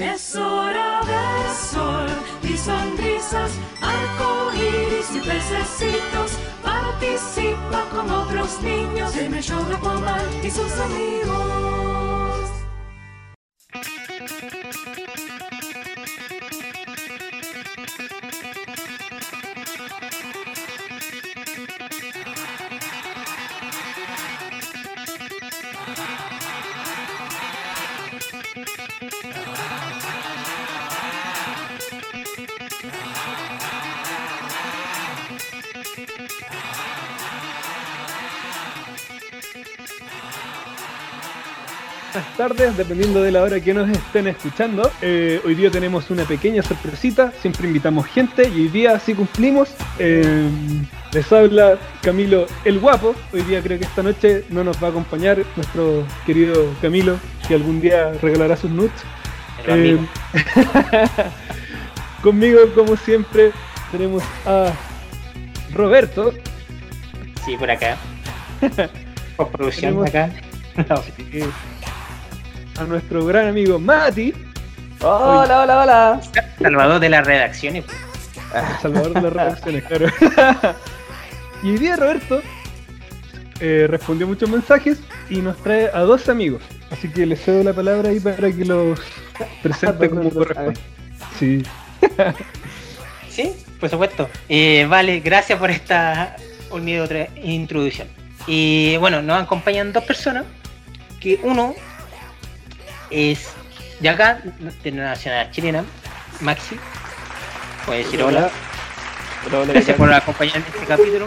Es hora del sol y sonrisas, arcoíris y pececitos. Participa con otros niños en el show de Aquaman y sus amigos. Buenas tardes, dependiendo de la hora que nos estén escuchando. Eh, hoy día tenemos una pequeña sorpresita, siempre invitamos gente y hoy día así cumplimos. Eh, les habla Camilo el Guapo. Hoy día creo que esta noche no nos va a acompañar nuestro querido Camilo, que algún día regalará sus amigo. Eh, conmigo, como siempre, tenemos a Roberto. Sí, por acá. Postproducción acá. No. a nuestro gran amigo Mati, Hola, hola, hola. Salvador de las redacciones. El Salvador de las redacciones, claro. y hoy día Roberto eh, respondió muchos mensajes y nos trae a dos amigos. Así que le cedo la palabra ahí para que los presente como corresponde. Sí. Sí, por supuesto. Eh, vale, gracias por esta otra introducción. Y bueno, nos acompañan dos personas. Que uno es de acá, de la nacionalidad chilena, Maxi. Puede decir hola. Hola, hola, Gracias ¿qué por acompañarme en este capítulo.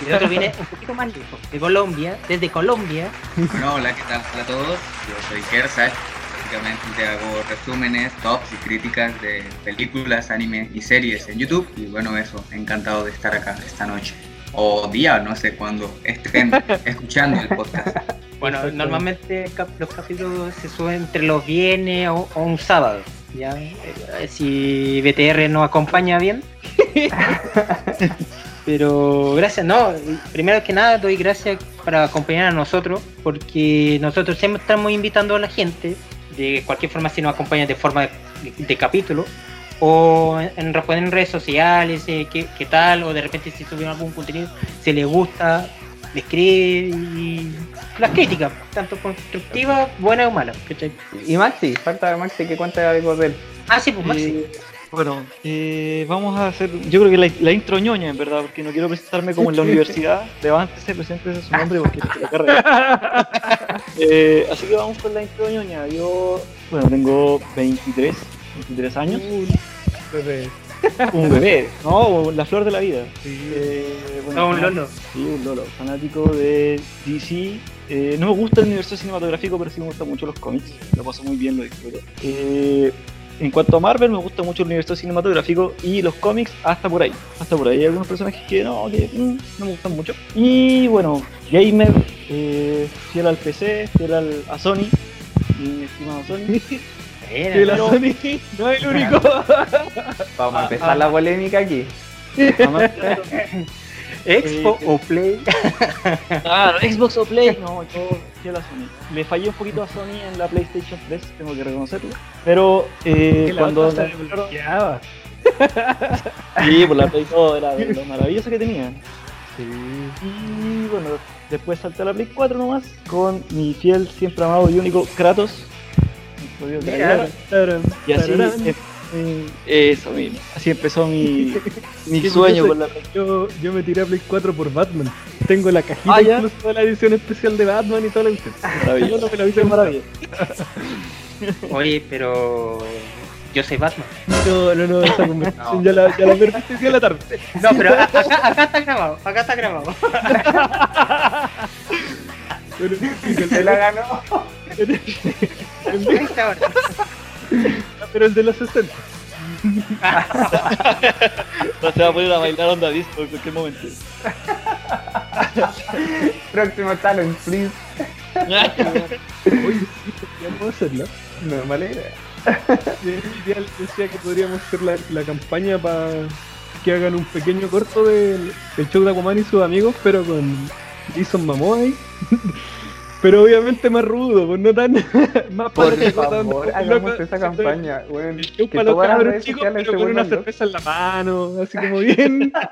Y el otro viene un poquito más lejos, de Colombia, desde Colombia. Bueno, hola, ¿qué tal a todos? Yo soy Kersach. Básicamente hago resúmenes, tops y críticas de películas, anime y series en YouTube. Y bueno, eso, encantado de estar acá esta noche. O día, no sé cuándo estén escuchando el podcast. Bueno, normalmente los capítulos se suben entre los viernes o, o un sábado. ¿ya? Eh, Si BTR nos acompaña bien. Pero gracias, no, primero que nada doy gracias para acompañar a nosotros, porque nosotros siempre estamos invitando a la gente, de cualquier forma si nos acompañan de forma de, de capítulo, o en, responder en redes sociales, eh, qué, qué tal, o de repente si subimos algún contenido, si les gusta, le escribe y las críticas, tanto constructivas, buenas o malas. ¿cachai? Y Maxi, falta Maxi que cuente algo de él. Ah, sí, pues Maxi. Eh, bueno, eh, vamos a hacer, yo creo que la, la intro ñoña, en verdad, porque no quiero presentarme como en la universidad. Levántese, preséntese su nombre porque es la carrera. Eh, así que vamos con la intro ñoña. Yo, bueno, tengo 23, 23 años. Bebé. Un bebé, no, la flor de la vida. Eh, bueno, No, un lolo. Sí, un lolo. Fanático de DC. Eh, no me gusta el universo cinematográfico, pero sí me gustan mucho los cómics. Lo paso muy bien, lo disfruto. Eh, en cuanto a Marvel, me gusta mucho el universo cinematográfico y los cómics hasta por ahí. Hasta por ahí hay algunos personajes que no, que mm, no me gustan mucho. Y bueno, gamer, eh, fiel al PC, fiel al, a Sony, mi estimado Sony. Que la ¿no? Sony no es el único. Vamos a empezar la polémica aquí. Expo o Play. Ah, Xbox o Play. No, yo fiel a Sony. Le fallé un poquito a Sony en la PlayStation 3, tengo que reconocerlo. Pero eh, la cuando se desbloqueaba. Sí, por la Play 2 era lo maravilloso que tenía. Sí. Y bueno, después salté a la Play 4 nomás con mi fiel, siempre amado y único Kratos. Tarán, Y así, eh, eso mismo. Así empezó mi, mi sueño con la. Yo, yo me tiré a Play 4 por Batman. Tengo la cajita Ah, incluso de la edición especial de Batman y toda la cuestión. Maravilloso. Yo no me la vi Qué maravilla. Oye, pero. Yo soy Batman. No, no, no, esa conversación No. ya la, ya la perdiste en la tarde. No, pero acá, acá está grabado. Acá está grabado. Pero, Se la ganó. Está ahora. pero el de los 60. No se va a poner a bailar onda disco en cualquier momento. Próximo talent, please. Oye, sí, podríamos hacerla. No, mala idea. Yo ideal decía que podríamos hacer la, la campaña para que hagan un pequeño corto del, del show de Aquaman y sus amigos, pero con Jason Momoa ahí. Pero obviamente más rudo, pues no tan. más Por tan- favor, hagamos esa campaña, weón. Show para los cabros chicos, pero se con una cerveza en la mano, así como bien.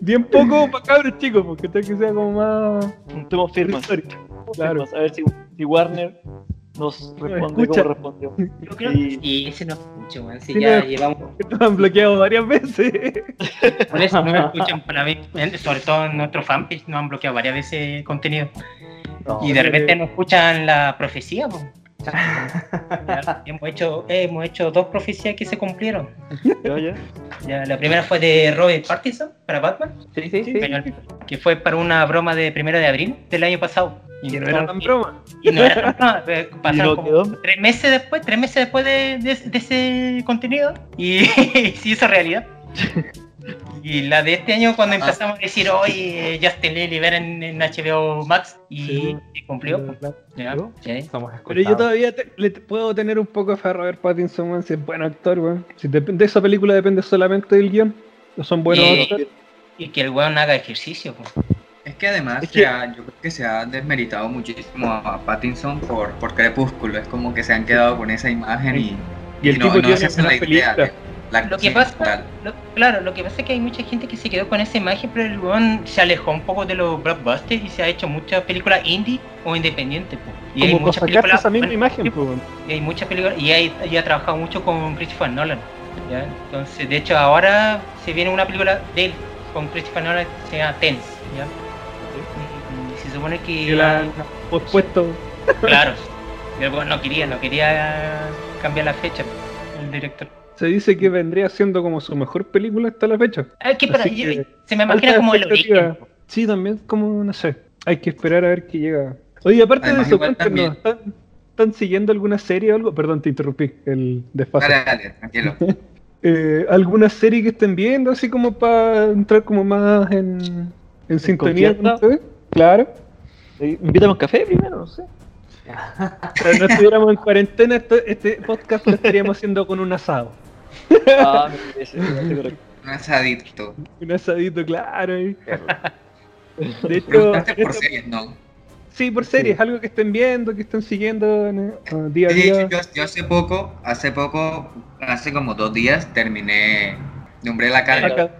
bien poco para cabros chicos, porque tal que sea como más. Juntemos firmas. Claro. Firmas, A ver si, si Warner nos responde escucha. como respondió. Yo creo Y- y ese no escucho, weón. Si Sí, ya no. llevamos. Nos han bloqueado varias veces. Por eso no me escuchan para mí, sobre todo en nuestro fanpage, nos han bloqueado varias veces el contenido. No, y de eh, repente no escuchan la profecía, po. Ya, hemos hecho hemos hecho dos profecías que se cumplieron. ya, ya. Ya, la primera fue de Robert Pattinson para Batman, Sí, sí, sí. que fue para una broma de primero de abril del año pasado. Y no era tan broma. Y no era tan broma, eh, ¿Y pasaron como tres meses después, tres meses después de, de- de ese contenido y se hizo realidad. Y la de este año cuando empezamos a decir hoy Justin Lee libera en, en HBO Max y, Sí. y cumplió. Pero yo todavía te- le puedo tener un poco de fe a Robert Pattinson, si es buen actor, weón. Si de esa película depende solamente del guion. No son buenos Y- actores. Y que el weón haga ejercicio. Es que además Es se que- ha- yo creo que se ha desmeritado muchísimo a Pattinson por, por Crepúsculo. Es como que se han quedado con esa imagen y, Y el no, tipo no tiene se hacen la idea de. La Lo que pasa, lo- claro, lo que pasa es que hay mucha gente que se quedó con esa imagen, pero el weón se alejó un poco de los blockbusters y se ha hecho muchas películas indie o independientes. pues. Y hay muchas películas, esa misma bueno, imagen, pues, y hay muchas películas y, hay- y ha trabajado mucho con Christopher Nolan. ¿ya? Entonces, de hecho, ahora se viene una película de él con Christopher Nolan que se llama Tense. ¿ya? Y, y se supone que. Que la pospuesto. Claro. Y el weón no quería, no quería cambiar la fecha, el director. Se dice que vendría siendo como su mejor película hasta la fecha. Ah, que yo- que, se me imagina como el origen. Sí, también como, no sé. Hay que esperar a ver qué llega. Oye, aparte Además, de eso, cuéntanos, ¿están, están siguiendo alguna serie o algo? Perdón, te interrumpí, el desfase. Dale, dale, tranquilo. Eh, ¿Alguna serie que estén viendo, así como para entrar como más en, en sintonía con ustedes? Claro. Eh, Invítame un café primero, no sé. Si no estuviéramos en cuarentena, este podcast lo estaríamos haciendo con un asado. Ah. Un asadito. Un asadito, claro. y- De hecho, por esto- series, ¿no? sí, por series, algo que estén viendo, que estén siguiendo en- ah, día a Sí, día. yo, yo hace poco, hace poco, hace como dos días terminé de Umbrella Academy. Acá.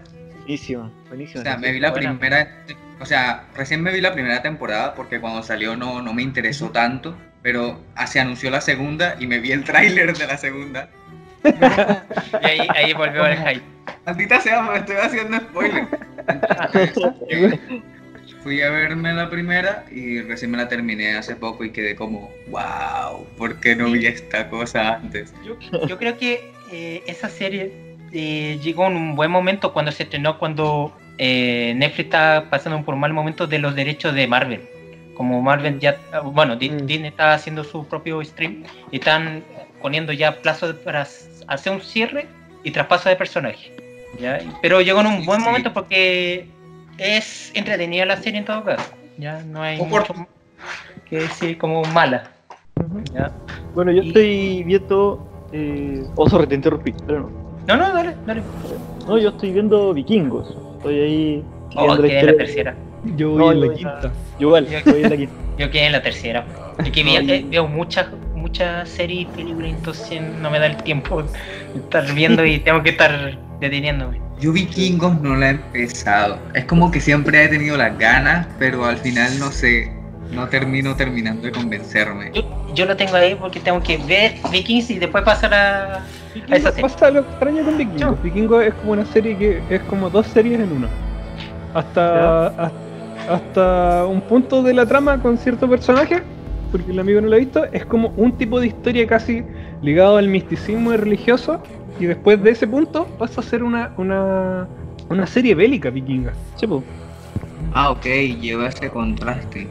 Buenísima, buenísima. O sea, me vi la Buena. primera, o sea, recién me vi la primera temporada porque cuando salió no, no me interesó tanto, pero se anunció la segunda y me vi el tráiler de la segunda. Y ahí, ahí volvió el hype. Maldita sea, me estoy haciendo spoiler. Entonces, fui a verme la primera y recién me la terminé hace poco y quedé como, wow, ¿por qué no vi esta cosa antes? Yo, yo creo que eh, esa serie eh, llegó en un buen momento cuando se estrenó, cuando eh, Netflix está pasando por un mal momento de los derechos de Marvel. Como Marvel ya, bueno, Mm. Disney está haciendo su propio stream y están poniendo ya plazos para hacer un cierre y traspaso de personaje. ¿ya? Pero llegó en un buen sí. momento porque es entretenida la serie en todo caso. Ya no hay mucho que decir como mala. ¿ya? Bueno, yo Y- estoy viendo. Eh... Oh, sorry, te interrumpí, pero no. No, no, dale, dale. No, yo estoy viendo Vikingos. Estoy ahí. Oh, viendo la quedé en la tercera. Yo voy No, en yo la voy quinta. Yo igual, Yo- estoy en la quinta. Yo quedé en la tercera. Es que vi- eh, veo muchas muchas series y películas, entonces no me da el tiempo de estar viendo y tengo que estar deteniéndome. Yo Vikingos no la he empezado. Es como que siempre he tenido las ganas, pero al final no sé, no termino terminando de convencerme. Yo, yo lo tengo ahí porque tengo que ver Vikings y después pasar a, a esa serie. Pasa lo extraño con Vikingos. Vikingos es como una serie que es como dos series en una. Hasta, hasta, hasta un punto de la trama con cierto personaje, porque el amigo no lo ha visto, es como un tipo de historia casi ligado al misticismo y religioso. Y después de ese punto pasa a ser una, una, una serie bélica vikinga. Sí, pues. Ah, ok, lleva ese contraste.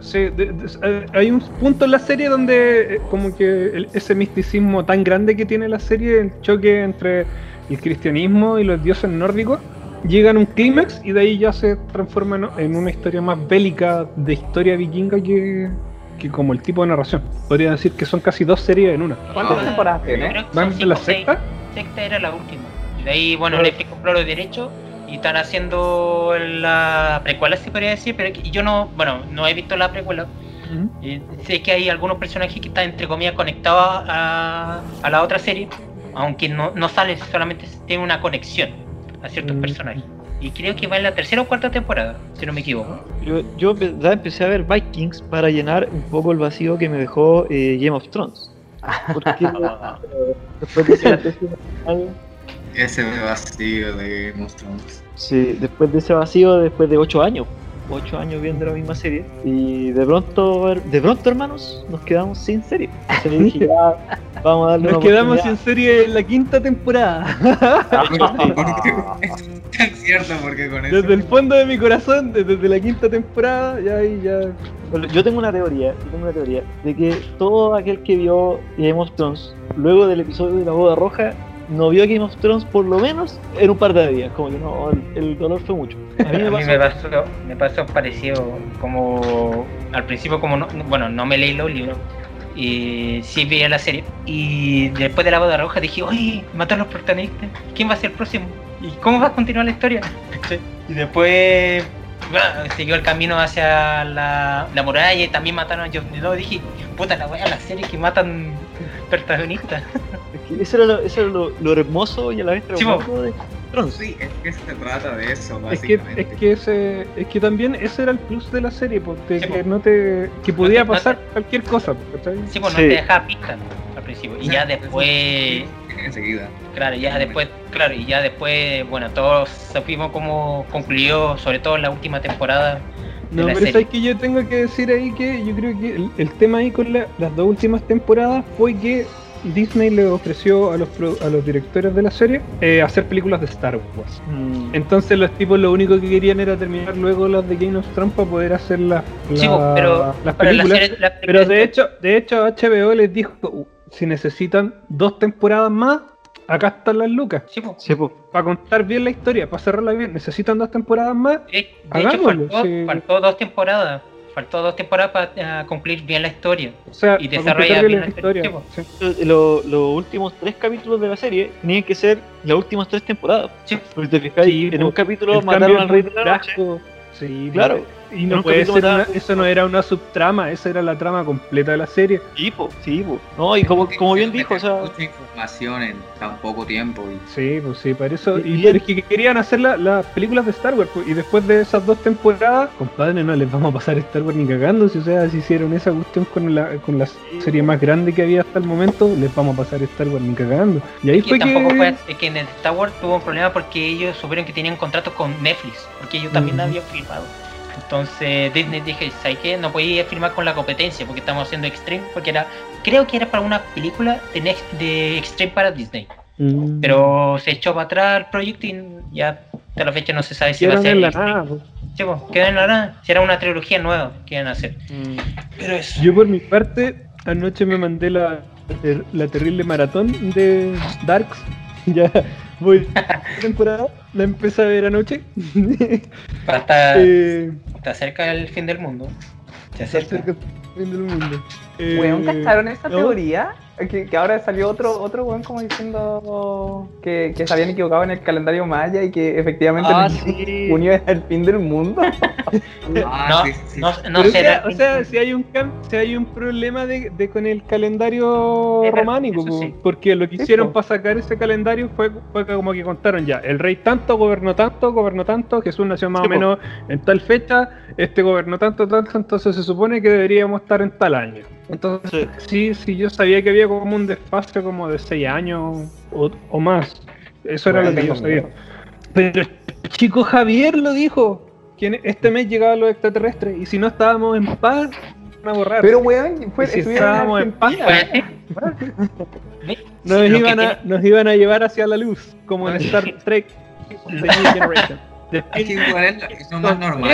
Sí, de- de- eh, hay un punto en la serie donde eh, como que el- ese misticismo tan grande que tiene la serie, el choque entre el cristianismo y los dioses nórdicos, llegan a un clímax y de ahí ya se transforma en- en una historia más bélica de historia vikinga que, que como el tipo de narración. Podría decir que son casi dos series en una. ¿Cuántas Ah, temporadas tiene? ¿Van de la sexta? Sexta era la última. Y de ahí, bueno, Claro. Netflix compró los derechos y están haciendo la precuela, se podría decir, pero yo no, bueno, no he visto la precuela. Y sé que hay algunos personajes que están entre comillas conectados a, a la otra serie, aunque no, no sale, solamente tiene una conexión a ciertos Mm. personajes. Y creo que va en la tercera o cuarta temporada, si no me equivoco. Yo, yo verdad empecé a ver Vikings para llenar un poco el vacío que me dejó eh, Game of Thrones. Porque después de ese vacío, Ese vacío de Game of Thrones. sí, después de ese vacío, después de 8 años, 8 años viendo la misma serie, y de pronto, de pronto hermanos, nos quedamos sin serie. Entonces dije, ya, vamos a darle Nos una quedamos sin serie en la quinta temporada. Es cierto, porque con eso. Desde el fondo de mi corazón, desde la quinta temporada, ya ahí ya. Yo tengo una teoría, yo tengo una teoría de que todo aquel que vio Game of Thrones luego del episodio de la boda roja no vio Game of Thrones por lo menos en un par de días, como que no, el, dolor fue mucho. A mí me A mí pasó, me pasó, me pasó parecido como al principio como no, bueno no me leí los libros y sí veía la serie y después de la boda roja dije oye mataron a los protagonistas quién va a ser el próximo y cómo va a continuar la historia y después siguió el camino hacia la, la muralla y también mataron a Jon Snow. Dije puta la wea la serie que matan protagonistas eso era, lo, eso era lo, lo hermoso y a la vez traumático de Thrones. Sí, es que se trata de eso, Es que, básicamente. es que ese, es que también ese era el plus de la serie, porque Sí, que po. no te, que podía No te- no pasar cualquier cosa, ¿cachai? sí pues Sí. no te dejaba pistas al principio y ya después Enseguida. Claro, ya después, claro, y ya después, bueno, todos supimos cómo concluyó, sobre todo en la última temporada. No, la pero serie. sabes que yo tengo que decir ahí que yo creo que el, el tema ahí con la- las dos últimas temporadas fue que Disney le ofreció a los, pro- a los directores de la serie eh, hacer películas de Star Wars. Mm, Entonces los tipos lo único que querían era terminar luego las de Game of Thrones para poder hacer la- pero, las pero la películas. serie- la- Pero de hecho, de hecho HBO les dijo, "Uh, si necesitan dos temporadas más, acá están las lucas. sí, pues, sí, po. Para contar bien la historia, para cerrarla bien, necesitan dos temporadas más. de, de hecho, Hagámoslo, faltó, sí. faltó dos temporadas. Faltó dos temporadas para concluir bien la historia. O sea, Y para desarrolla completar bien la la historia. historia, sí. Lo- los últimos tres capítulos de la serie tenían que ser las últimas tres temporadas. Sí. Porque te fijas, Sí, en un capítulo mataron al rey de la noche. Sí, Claro. Y no puede ser una- eso no era una subtrama, esa era la trama completa de la serie. Sí, po, sí, po. No, y como, como bien dijo, o sea, Mucha información en tan poco tiempo. Y... Sí, pues sí, para eso. Y- Y, es que querían hacer la- las películas de Star Wars. pues, y después de esas dos temporadas, compadre, no les vamos a pasar Star Wars ni cagando. Si o sea, si hicieron esa cuestión con la, con la serie más grande que había hasta el momento, les vamos a pasar Star Wars ni cagando. Y ahí fue tampoco que. fue, es que en el Star Wars tuvo un problema porque ellos supieron que tenían contratos con Netflix, porque ellos también Ujú. habían firmado. Entonces Disney dije, ¿sabes qué? No podía firmar con la competencia porque estamos haciendo Extreme, porque era, creo que era para una película de, Next- de Extreme para Disney. Mm. Pero se echó para atrás el proyecto y ya hasta la fecha no se sabe si va a ser. en la Extreme. nada. Sí, pues, quedó en la nada. Si era una trilogía nueva que iban a hacer. mm, Pero eso. Yo por mi parte, anoche me mandé la, la terrible maratón de Darks. Ya voy temporada, la empecé a ver anoche. Eh, está cerca del fin del mundo. Se está acerca. cerca del fin del mundo. Eh, Weón, ¿cacharon esa no. teoría? Que, que ahora salió otro, otro weón como diciendo que, que se habían equivocado en el calendario maya y que efectivamente Ah, el sí. junio era el fin del mundo. Ah, No, sí, sí, no, será. sea, o sea, si hay un si hay un problema de, de con el calendario Es románico, porque lo que Sí, hicieron para sacar ese calendario fue, fue como que contaron ya, el rey tanto gobernó tanto, gobernó tanto, Jesús nació más Sí, o po. menos en tal fecha, este gobernó tanto, tanto, entonces se supone que deberíamos estar en tal año. Entonces, sí, sí, yo sabía que había como un desfase como de 6 años o, o más. Eso era Bueno, lo que yo sabía. Pero chico Javier lo dijo. Que este mes llegaban los extraterrestres y si no estábamos en paz, van a borrar. Pero weón, fue, si estábamos en paz. Ve, nos, iban a, tiene- nos iban a llevar hacia la luz, como en Star Trek The New Generation. Es que igual más normal.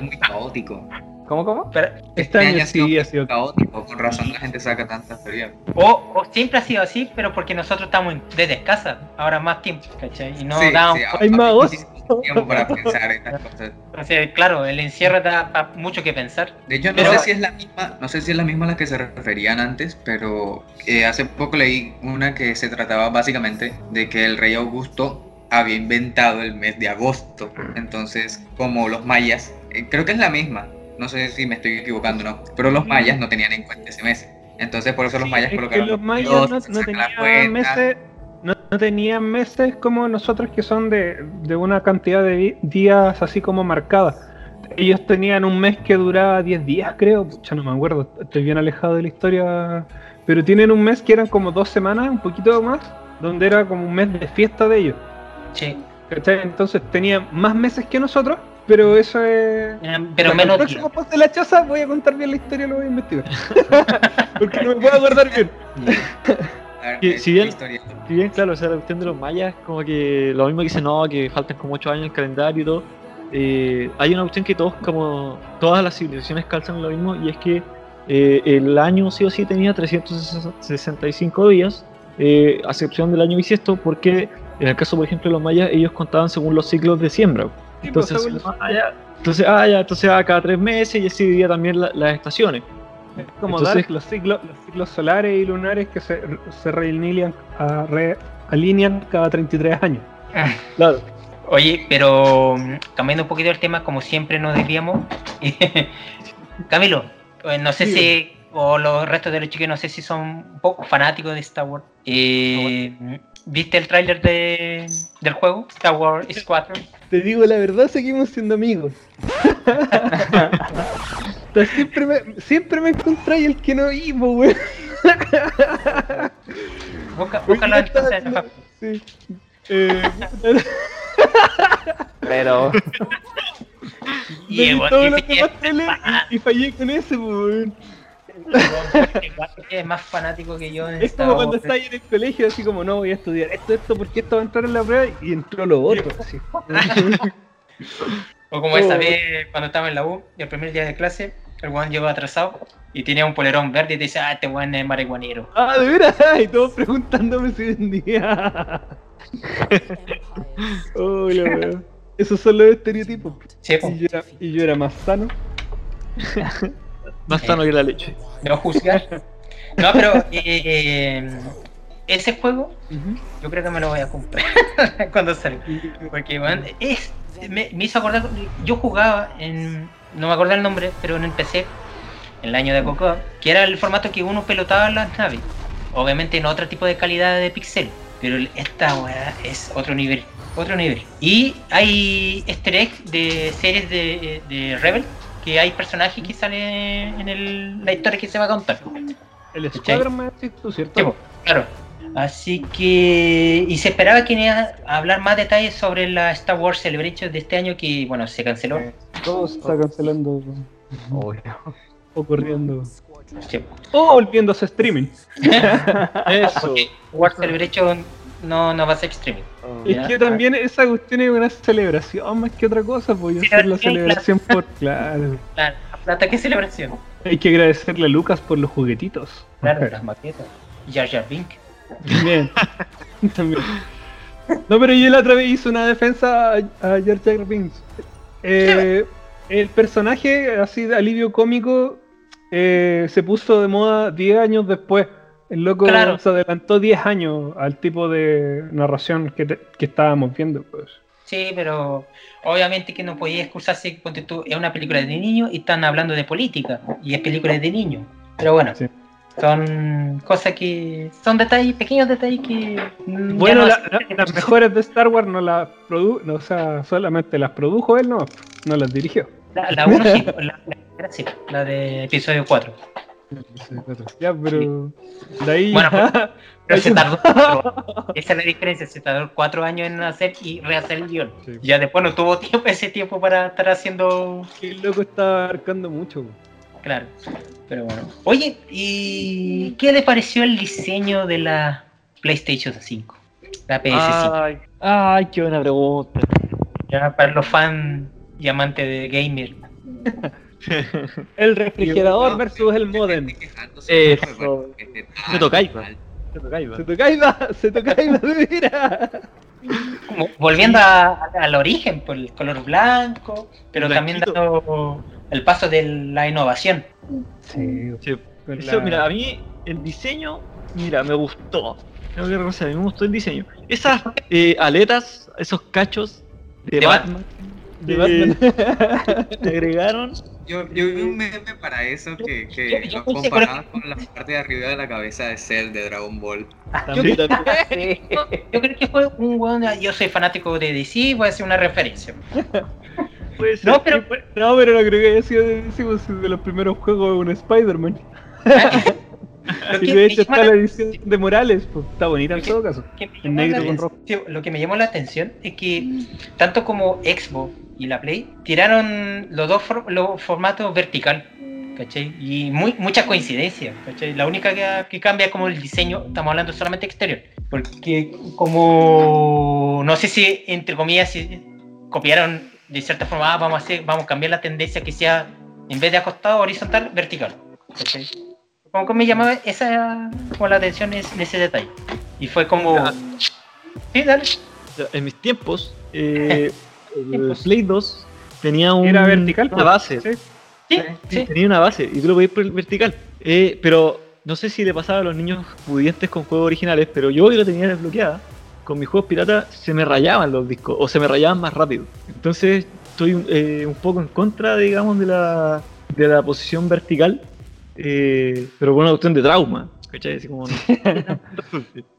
Muy caótico. ¿Cómo, cómo? pero- Este año ha sido sí ha sido. caótico. Con razón la gente saca tantas teorías. o, o siempre ha sido así, pero porque nosotros estamos desde casa, ahora más tiempo, ¿cachai? Y no Sí, da sí, Hay hay más tiempo para pensar estas cosas. Entonces, claro, el encierro da pa- mucho que pensar. De hecho, no Pero- sé si es la misma, no sé si es la misma a la que se referían antes, pero eh, hace poco leí una que se trataba básicamente de que el rey Augusto había inventado el mes de agosto. Entonces, como los mayas, eh, creo que es la misma, no sé si me estoy equivocando o no, pero los mayas no tenían en cuenta ese mes. Entonces, por eso los Sí, mayas es que colocaron los mayas dos, no, tenían meses, no, no tenían meses como nosotros que son de, de una cantidad de días así como marcada. Ellos tenían un mes que duraba 10 días, creo. Pucha, no me acuerdo, estoy bien alejado de la historia. Pero tienen un mes que eran como dos semanas, un poquito más, donde era como un mes de fiesta de ellos. Sí. ¿cachai? Entonces tenían más meses que nosotros, pero eso es. Pero Bueno, menos el próximo post de la choza voy a contar bien la historia, lo voy a investigar. Porque no me puedo acordar bien. Ver, si bien-. Si bien, claro, o sea, la cuestión de los mayas, como que lo mismo que dicen, no, que faltan como 8 años en el calendario y todo. eh, hay una cuestión que todos, como todas las civilizaciones calzan en lo mismo, y es que eh, el año sí o sí tenía 365 días, eh, a excepción del año bisiesto, porque en el caso, por ejemplo, de los mayas, ellos contaban según los ciclos de siembra. Sí, Entonces, pues, ah, ya, entonces, ah, ya, entonces ah, cada tres meses y así dividía también la- las estaciones. Es como Entonces- Dark, los ciclos, los ciclos solares y lunares que se, se realinean, a- re- alinean cada 33 años. Claro. Oye, pero mm, cambiando un poquito el tema, como siempre nos desviamos. Camilo, pues, no sé Sí. si, o los restos de los chicos, no sé si son un poco fanáticos de Star Wars. Eh, ¿Viste el tráiler de, del juego? Star Wars Squadron. Te digo la verdad, seguimos siendo amigos. Siempre me, siempre me encontráis el que no vivo, Hoy búscalo entonces. Sí. Eh, Pero Y que y, y fallé con ese, weón. es más fanático que yo en Es como cuando estás en el colegio, así como, no, voy a estudiar esto, esto, porque esto va a entrar en la prueba, y entró lo otro. así. O como esa Oh. vez cuando estaba en la U, el primer día de clase, el weón llegó atrasado y tenía un polerón verde y te dice, ah, este weón es marihuanero. Ah, de veras, y todos preguntándome si vendía. oh, la. Esos son los estereotipos. Sí, po, Y yo era, y yo era más sano. Más sano que la leche. no juzgar. No, pero eh, eh, ese juego yo creo que me lo voy a comprar cuando salga. Porque, weón, es, me, me hizo acordar, yo jugaba en, no me acuerdo el nombre, pero en el PC, en el año de Cocoa, que era el formato que uno pelotaba las naves. Obviamente en otro tipo de calidad de pixel, pero esta weá es otro nivel, otro nivel. Y hay easter eggs de series de, de Rebel, que hay personajes que salen en el- la historia que se va a contar. El Squadron me decís tú, ¿cierto? Sí, claro. Así que. Y se esperaba que iba a hablar más detalles sobre la Star Wars Celebration de este año que, bueno, se canceló. Todo se está cancelando o corriendo. Sí. O volviéndose streaming. Eso. Porque Wars Celebration no, no va a ser streaming. Es Ya. que también esa cuestión es una celebración más que otra cosa, pues Sí, hacer la claro. celebración por. Claro. La, plata, ¿qué celebración? Hay que agradecerle a Lucas por los juguetitos. Claro, las maquetas. Jar Jar Bink. También. También. No, pero yo la otra vez hice una defensa a, a Jar Jar Binks. Eh, el personaje, así de alivio cómico, eh, se puso de moda 10 años después. El loco Claro. se adelantó 10 años al tipo de narración que, te- que estábamos viendo. Pues. Sí, pero obviamente que no podía excusarse, ponte tú, es una película de niños y están hablando de política, y es película de niños. Pero bueno, Sí. son cosas que. son detalles, pequeños detalles que. Bueno, no la- hacen- la- las mejores de Star Wars no las produjo, no, o sea, solamente las produjo él, no, no las dirigió. La, la uno sí, la, la la de episodio 4. Ya, pero de ahí Bueno, Pero se tardó cuatro. Esa es la diferencia, se tardó cuatro años en hacer y rehacer el guion. Sí. Ya después no tuvo tiempo ese tiempo para estar haciendo. el loco está abarcando mucho. Claro. Pero bueno. Oye, ¿y qué le pareció el diseño de la PlayStation 5? La PS5. Ay, ay, qué buena pregunta. Ya para los fans y amantes de gamer. El refrigerador versus el modem. Eso. Tocáis, va. Se toca Iba, se toca Iba de veras. Como volviendo a- al origen, por el color blanco, pero también dando el paso de la innovación. Sí, Sí. con Eso, la- mira, a mí el diseño, mira, me gustó. Tengo que reconocer, a mí me gustó el diseño. Esas eh, aletas, esos cachos de, De Batman, de- Batman. le agregaron. Yo, yo vi un meme para eso que, que Yo- yo lo comparaba con la parte de arriba de la cabeza de Cell de Dragon Ball. También. Yo creo que fue un weón. Yo soy fanático de DC, voy a hacer una referencia. puede ser. No, pero. No, pero no creo que haya sido de, sí, pues, de los primeros juegos de un Spider-Man. Lo Y de hecho está la- la edición de Morales, pues está bonita en todo caso. En negro con atención- Lo que me llamó la atención es que tanto como Xbox y la Play tiraron los dos for- los formatos vertical. ¿Cachai? Y muy, mucha coincidencia, ¿cachai? La única que, que cambia como el diseño, estamos hablando solamente exterior. Porque como, no sé si, entre comillas, si copiaron de cierta forma, ah, vamos a hacer, vamos a cambiar la tendencia que sea, en vez de acostado, horizontal, vertical. ¿cachai? Como que me llamaba esa, como la atención es, de ese detalle. Y fue como... Ya. Sí, dale. En mis tiempos, eh, el. Play 2 tenía un, Era vertical, una base. Sí. Sí, Sí, sí. tenía una base y tú lo podías por el vertical. Eh, pero no sé si le pasaba a los niños pudientes con juegos originales, pero yo que lo tenía desbloqueada, con mis juegos piratas se me rayaban los discos o se me rayaban más rápido. Entonces estoy eh, un poco en contra, digamos, de la, de la posición vertical, eh, pero por una cuestión de trauma. ¿Cachai? Así como, no.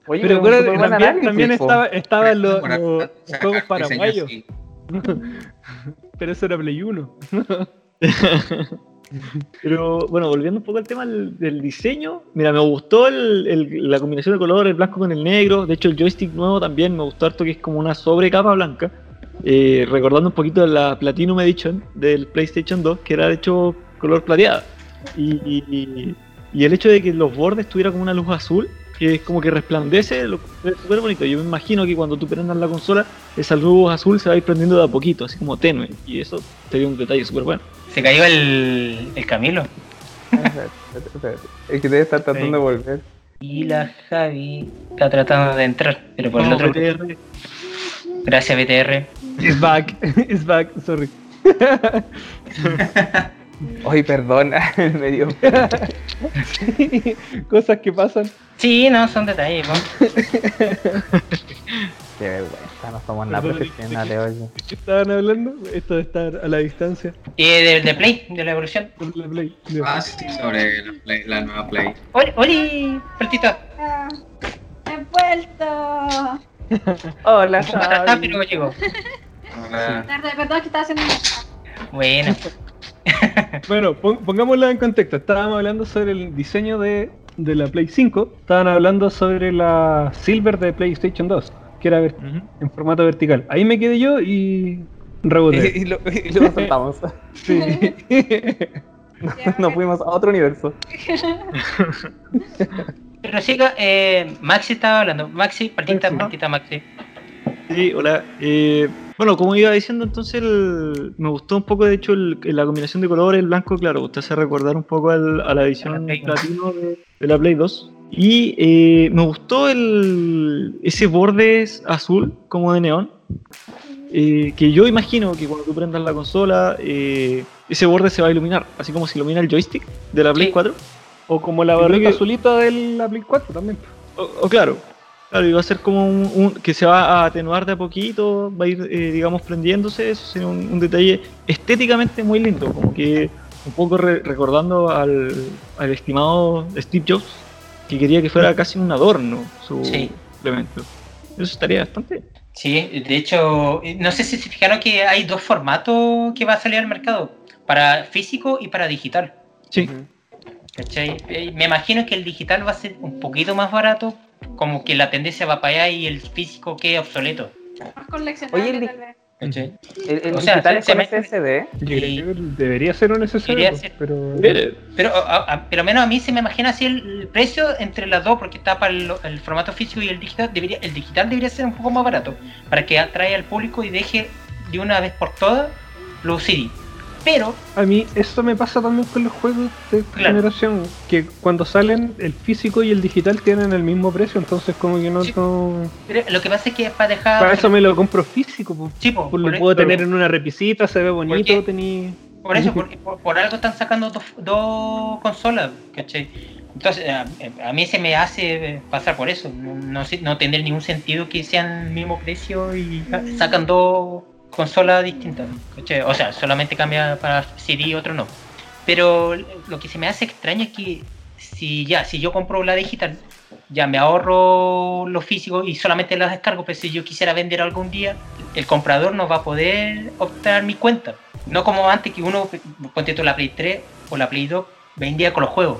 Oye, Pero acuérdate, también, análisis, también po. estaba, estaban los, los sacar juegos diseño paraguayos, pero eso era Play 1. Pero bueno, volviendo un poco al tema del, del diseño, mira, me gustó el- el- la combinación de colores, el blanco con el negro. De hecho, el joystick nuevo también me gustó harto que es como una sobrecapa blanca. eh, recordando un poquito de la Platinum Edition del PlayStation 2, que era de hecho color plateada. Y, y- y el hecho de que los bordes tuviera como una luz azul, que es como que resplandece, lo- es súper bonito. Yo me imagino que cuando tú prendas la consola, esa luz azul se va a ir prendiendo de a poquito, así como tenue. Y eso sería un detalle súper bueno. Se cayó el, el Camilo. Es que debe estar tratando Sí. de volver. Y la Javi está tratando de entrar, pero por el otro. BTR. Gracias, BTR. It's back, it's back, sorry. Ay, perdona, me dio. Cosas que pasan. Sí, no, son detalles. ¿no? Qué vergüenza, no somos nada profesionales, oye. ¿De qué estaban hablando? Esto de estar a la distancia. Eh, de, de Play, de la evolución. Play. Ah, sí, sobre la, Play- la nueva Play. ¡Oli, Oli! Ah, he vuelto. Hola, Javi. pero llegó. Tarde, perdón que estaba haciendo Bueno, Bueno, pon- pongámoslo en contexto. Estábamos hablando sobre el diseño de, de la Play 5. Estaban hablando sobre la Silver de PlayStation 2, que era en formato vertical. Ahí me quedé yo y reboté. y lo, y lo soltamos. Sí. Nos fuimos a otro universo. pero siga, eh, Maxi estaba hablando. Maxi, partita, partita, Maxi. Sí, hola. Eh, bueno, como iba diciendo, entonces el- me gustó un poco, de hecho, el- la combinación de colores, el blanco, claro, usted hace recordar un poco al- a la edición A la Play 2. platino de, de la Play 2. Y eh, me gustó el, ese borde azul como de neón. eh, que yo imagino que cuando tú prendas la consola, eh, ese borde se va a iluminar, así como se ilumina el joystick de la Play Sí. 4. o como la barrita azulita de la Play 4 también. O, o claro, claro, y va a ser como un, un- que se va a atenuar de a poquito, va a ir, eh, digamos, prendiéndose, eso sería un, un detalle estéticamente muy lindo, como que un poco re- recordando al, al estimado Steve Jobs, que quería que fuera casi un adorno su Sí. implemento. Eso estaría bastante. Sí, de hecho, no sé si se fijaron que hay dos formatos que va a salir al mercado, para físico y para digital. Sí, ¿cachai? Eh, Me imagino que el digital va a ser un poquito más barato, como que la tendencia va para allá y el físico queda obsoleto. más coleccionable Oye, el di- tal vez. ¿cachai? El, el O sea, digital se- es se con SSD. Que debería ser un SSD, ser. pero Pero a, a- pero menos a mí se me imagina así el, el precio entre las dos, porque está para el, el formato físico y el digital. Debería, el digital debería ser un poco más barato, para que atraiga al público y deje de una vez por todas los CD. Pero, a mí eso me pasa también con los juegos de esta Claro. generación, que cuando salen el físico y el digital tienen el mismo precio, entonces como que no... Sí. no- pero lo que pasa es que es para dejar. Para eso me lo compro físico, pues. Sí, po, por, lo puedo tener en una repisita, se ve bonito, tení... por eso, por, por- por algo están sacando dos, dos consolas, ¿cachai? Entonces, a, a mí se me hace pasar por eso. No, no, no tendría ningún sentido que sean el mismo precio y sacan dos consolas distintas. O sea, solamente cambia para CD y otro no. Pero lo que se me hace extraño es que si ya, si yo compro la digital, ya me ahorro lo físico y solamente las descargo, pero si yo quisiera vender algún día, el comprador no va a poder optar mi cuenta. No como antes que uno, ponte tú la Play 3 o la Play 2, vendía con los juegos.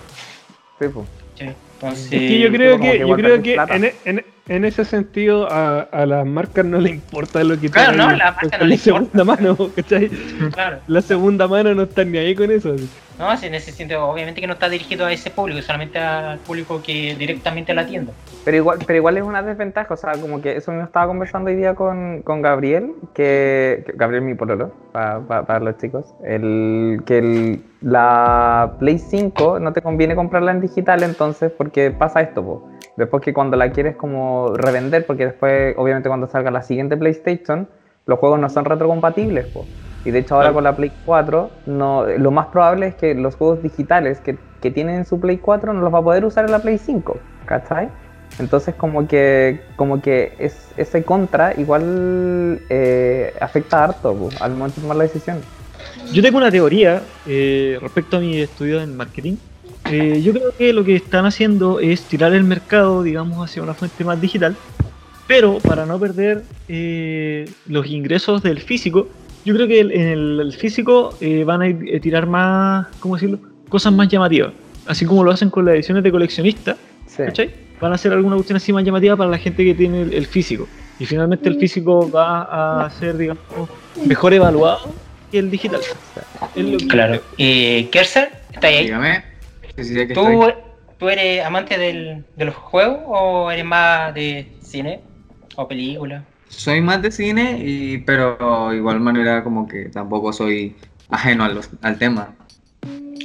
Sí, pues. Entonces, Es que yo creo que, que yo creo que en, e- en- en ese sentido a, a las marcas no le importa lo que Claro, no, la marca con no la le importa. segunda mano, ¿cachai? claro. La segunda mano no están ni ahí con eso. así. No, en ese sentido, obviamente que no está dirigido a ese público, solamente al público que directamente la tienda. Pero igual, pero igual es una desventaja, o sea, como que eso me estaba conversando hoy día con, con Gabriel, que, que- Gabriel mi pololo, pa- pa- para los chicos, el, que el- la Play 5 no te conviene comprarla en digital entonces porque pasa esto, po. Después que cuando la quieres como revender, porque después obviamente cuando salga la siguiente PlayStation, los juegos no son retrocompatibles, po. y de hecho ahora Claro. con la Play 4, no, lo más probable es que los juegos digitales que, que tienen en su Play 4 no los va a poder usar en la Play 5, ¿cachai? Entonces como que como que es, ese contra igual eh, afecta harto po, al momento de tomar la decisión. Yo tengo una teoría eh, respecto a mi estudio en marketing. Eh, yo creo que lo que están haciendo es tirar el mercado, digamos, hacia una fuente más digital, pero para no perder eh, los ingresos del físico, yo creo que el- en el, el físico eh, van a ir- eh, tirar más, ¿cómo decirlo? Cosas más llamativas. Así como lo hacen con las ediciones de coleccionista, Sí. ¿cachai? Van a hacer alguna cuestión así más llamativa para la gente que tiene el, el físico. Y finalmente el físico va a ser, digamos, mejor evaluado que el digital. Es lo que Claro. Eh, Kerser, ¿está ahí? Dígame. ¿Tú. ¿Tú eres amante del- de los juegos o eres más de cine o película? Soy más de cine, y, pero de igual manera como que tampoco soy ajeno a los- al tema.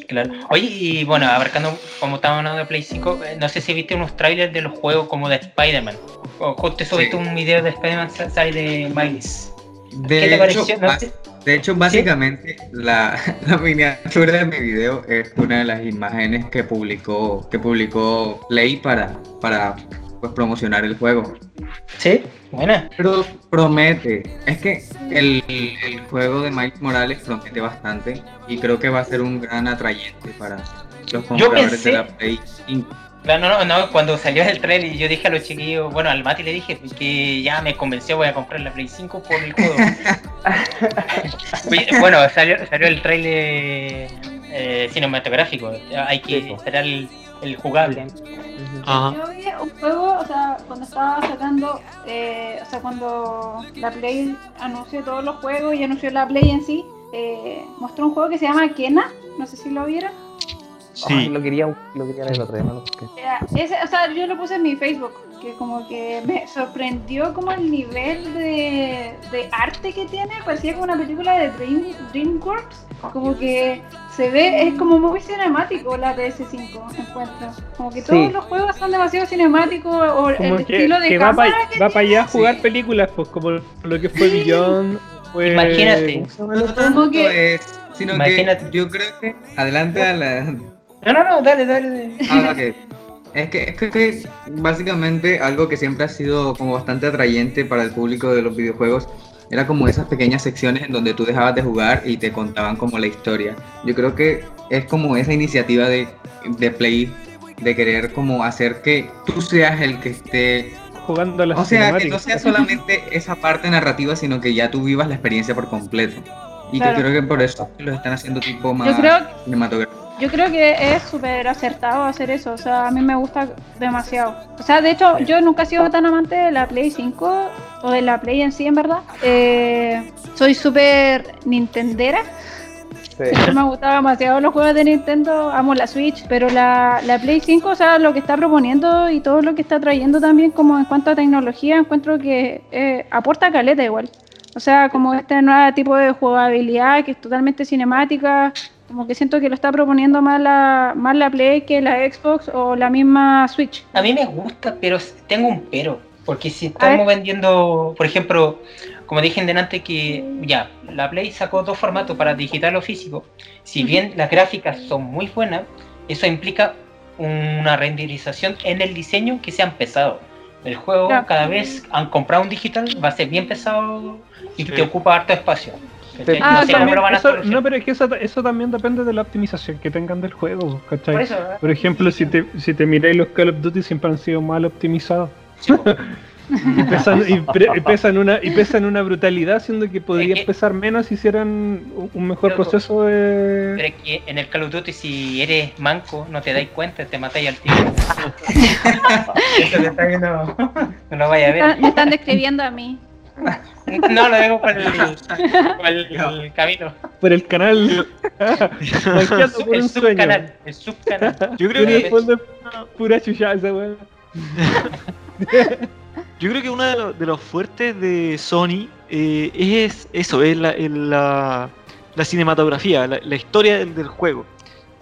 Claro. Oye, y bueno, abarcando, como estamos hablando de Play 5, eh, no sé si viste unos trailers de los juegos como de Spider-Man. O justo subiste Sí. un video de Spider-Man sale de Miles. De ¿Qué te hecho? No de hecho, básicamente la, la miniatura de mi video es una de las imágenes que publicó, que publicó Play para, para pues, promocionar el juego. Sí, buena. Pero promete, es que el, el juego de Miles Morales promete bastante y creo que va a ser un gran atrayente para los compradores pensé- de la Play 5. No, no, no, cuando salió el trailer yo dije a los chiquillos, bueno, al Mati le dije que ya me convenció, voy a comprar la Play 5 por el juego. Bueno, salió, salió el trailer eh, cinematográfico, hay que Sí, esperar el, el jugable. Ajá. Yo vi un juego, o sea, cuando estaba sacando, eh, o sea, cuando la Play anunció todos los juegos y anunció la Play en sí, eh, mostró un juego que se llama Kena, no sé si lo vieron. Ay, Sí. lo quería, lo quería ver el otro día, no lo busqué. Ese, o sea, yo lo puse en mi Facebook, que como que me sorprendió como el nivel de, de arte que tiene, parecía como una película de Dream, DreamWorks, como que se ve, es como muy cinemático la PS5, encuentro. Como que todos Sí. los juegos son demasiado cinemáticos, o Como el que, estilo de que va para pa allá a Sí. jugar películas, pues como lo que fue Beyond. Fue, Imagínate. ¿cómo se llama No tanto que- es, sino Imagínate. que yo creo que adelante a la, No, no, no, dale, dale. dale. Ah. Es que, es que, básicamente algo que siempre ha sido como bastante atrayente para el público de los videojuegos era como esas pequeñas secciones en donde tú dejabas de jugar y te contaban como la historia. Yo creo que es como esa iniciativa de, de Play de querer como hacer que tú seas el que esté... Jugando a las O sea, que no sea solamente esa parte narrativa, sino que ya tú vivas la experiencia por completo. Y Claro. que creo que por eso lo están haciendo tipo más Yo creo, cinematográfico. Yo creo que es súper acertado hacer eso, o sea, a mí me gusta demasiado. O sea, de hecho, yo nunca he sido tan amante de la Play 5 o de la Play en sí, en verdad. Eh, soy súper nintendera. Sí. Me han gustado demasiado los juegos de Nintendo, amo la Switch, pero la, la Play 5, o sea, lo que está proponiendo y todo lo que está trayendo también como en cuanto a tecnología, encuentro que eh, aporta caleta igual. O sea, como este nuevo tipo de jugabilidad que es totalmente cinemática, como que siento que lo está proponiendo más la, más la Play que la Xbox o la misma Switch. A mí me gusta, pero tengo un pero. Porque si estamos vendiendo, por ejemplo, como dije delante que ya, la Play sacó dos formatos para digital o físico. Si bien las gráficas son muy buenas, eso implica una renderización en el diseño que sean pesados. El juego Claro. cada vez han comprado un digital va a ser bien pesado y Sí. te ocupa harto espacio. Ah, no sé claro. cómo lo van a Eso- solucionar. no, pero es que eso, eso también depende de la optimización que tengan del juego, ¿cachai? Por eso, ¿verdad? Por ejemplo, si te, si te miráis los Call of Duty siempre han sido mal optimizados. Sí. Y pesan, y pre- y pesan una, y pesan una brutalidad, siendo que podrían Es que- pesar menos si hicieran un mejor Loco. proceso Pero de... es que en el Call of Duty si eres manco no te dais cuenta, te matáis al tiro. Eso detalle no, no lo vaya a ver. Me están describiendo a mí. No, lo digo por el, por el, el camino. por el canal. El un sueño. subcanal, el subcanal. Yo creo el que, pura chucha esa weá. yo creo que uno de, los- de los fuertes de Sony eh, es eso, es la, es la, la cinematografía, la, la historia del, del juego.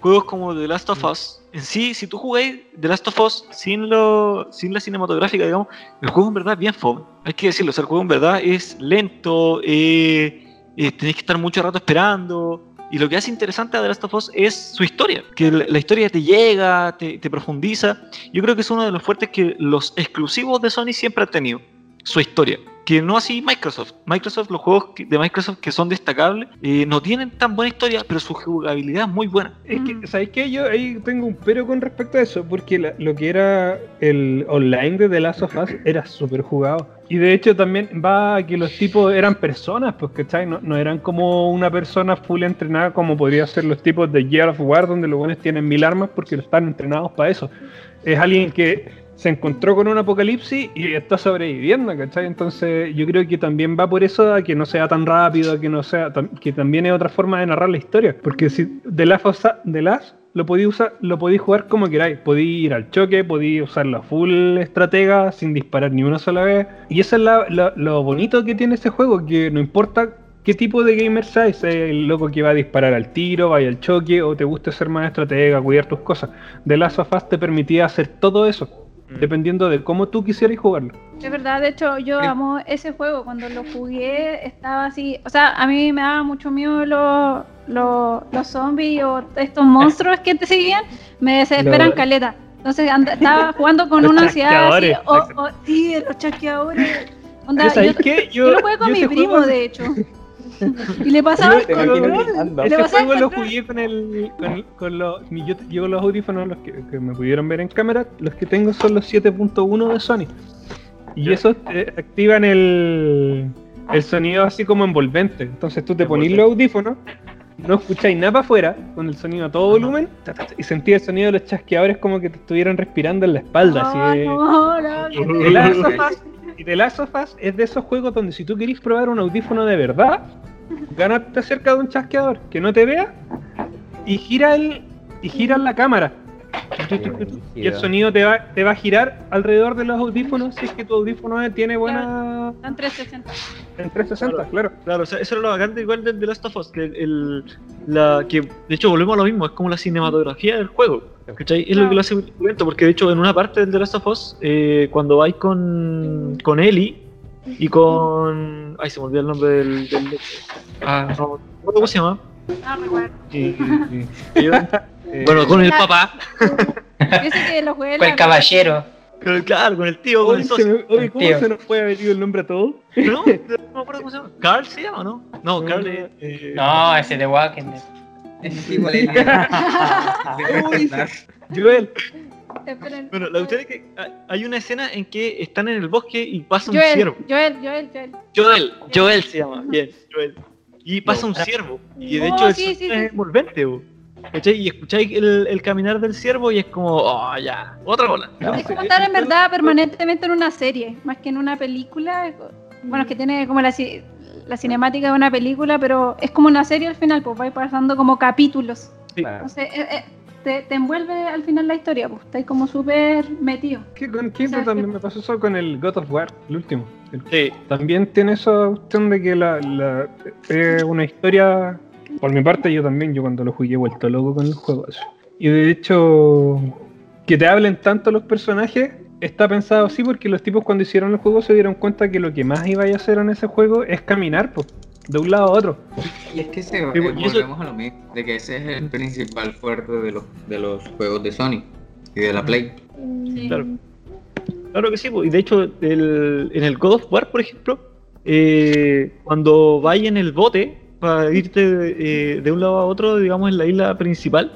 Juegos como The Last of Us, en sí, si tú jugáis The Last of Us sin, lo, sin la cinematográfica, digamos, el juego en verdad es bien fome. Hay que decirlo, o sea, el juego en verdad es lento, eh, eh, tenéis que estar mucho rato esperando. Y lo que hace interesante a The Last of Us es su historia, que la, la historia te llega, te, te profundiza. Yo creo que es uno de los fuertes que los exclusivos de Sony siempre han tenido, su historia. Que no así Microsoft. Microsoft, los juegos de Microsoft que son destacables, eh, no tienen tan buena historia, pero su jugabilidad es muy buena. Es Mm. que, ¿sabéis qué? Yo ahí tengo un pero con respecto a eso, porque la- lo que era el online de The Last of Us era súper jugado. Y de hecho también va a que los tipos eran personas, pues, ¿cachai? No, no eran como una persona full entrenada como podría ser los tipos de Gear of War, donde los buenos tienen mil armas porque están entrenados para eso. Es alguien que se encontró con un apocalipsis y está sobreviviendo, ¿cachai? Entonces yo creo que también va por eso a que no sea tan rápido, a que no sea que también es otra forma de narrar la historia. Porque si of Us- The Last lo podéis usar, lo podéis jugar como queráis. Podéis ir al choque, podéis usarlo a full estratega, sin disparar ni una sola vez. Y eso es la- la- lo bonito que tiene ese juego, que no importa qué tipo de gamer seas, el loco que va a disparar al tiro, vaya al choque, o te gusta ser más estratega, cuidar tus cosas. The Last of Us te permitía hacer todo eso, dependiendo de cómo tú quisieras jugarlo. Es verdad, de hecho yo Sí. amo ese juego. Cuando lo jugué estaba así, o sea, a mí me daba mucho miedo los, los, los zombies o estos monstruos que te seguían, me desesperan Los- caleta. Entonces and- estaba jugando con Los una ansiedad así, o, o- sí, los chasqueadores. Onda, Pero ¿sabéis yo, qué? yo lo jugué con yo mi primo, juego- de hecho. Y le pasaba el Ese juego lo jugué con el con, con los yo llevo los audífonos los que, que me pudieron ver en cámara, los que tengo son los 7.1 de Sony. Y esos eh, activan el el sonido así como envolvente. Entonces tú te ponís los audífonos, no escucháis nada para afuera, con el sonido a todo volumen, y sentías el sonido de los chasqueadores como que te estuvieran respirando en la espalda. Así de- no, no, y The Last of Us es de esos juegos donde si tú querís probar un audífono de verdad, gánate cerca de un chasqueador que no te vea y gira el y gira la cámara. Y el sonido te va, te va a girar alrededor de los audífonos si es que tu audífono tiene buena Están 360. en 360, claro. Claro, o sea, eso era lo bacán de igual del The Last of Us, que el, la, que de hecho volvemos a lo mismo, es como la cinematografía del juego. ¿Cachai? Es lo que lo hace muy lento, porque de hecho en una parte del The Last of Us, eh, cuando vais con, con Ellie y con... Ay, se me olvidó el nombre del... del- ah, no, ¿cómo se llama? Ah, recuerdo. Eh, Bueno, con el papá, Yo sé que la- el caballero. con claro, con el tío, con el se socio. me- oye, ¿cómo Tío. se nos puede haber ido el nombre a todos? ¿No? No me acuerdo cómo se llama. ¿Carl se llama o no? No, Carl es... eh, No, ese de Walking Dead. Es igual es Uy, Joel. Bueno, la cuestión es que hay una escena en que están en el bosque y pasa un ciervo. Joel, Joel, Joel. Joel, Joel se llama, bien, Joel. Y pasa un ciervo. Y de Oh, hecho sí, sí, es sí. envolvente, bo. ¿Cachai? Y escucháis el, el caminar del ciervo y es como, oh, ya, otra bola. Es como estar en verdad permanentemente en una serie, más que en una película. Bueno, es que tiene como la, la cinemática de una película, pero es como una serie al final, pues va pasando como capítulos. Claro. Entonces, eh, eh, te, te envuelve al final la historia, pues estás como súper metido. ¿qué, con ¿Sabes también qué? me pasó eso con el God of War, el último? El Sí, También tiene esa cuestión de que la, la- es una historia. Por mi parte, yo también, yo cuando lo jugué he vuelto loco con el juego. así. Y de hecho, que te hablen tanto los personajes está pensado así porque los tipos cuando hicieron el juego se dieron cuenta que lo que más iba a hacer en ese juego es caminar, pues, de un lado a otro. Y es que se, Sí, eh, y eso- volvemos a lo mismo, de que ese es el principal fuerte de los, de los juegos de Sony. y de la Play. Claro. Claro que sí, y de hecho el- en el God of War, por ejemplo, eh, cuando vaya en el bote para irte eh, de un lado a otro, digamos en la isla principal,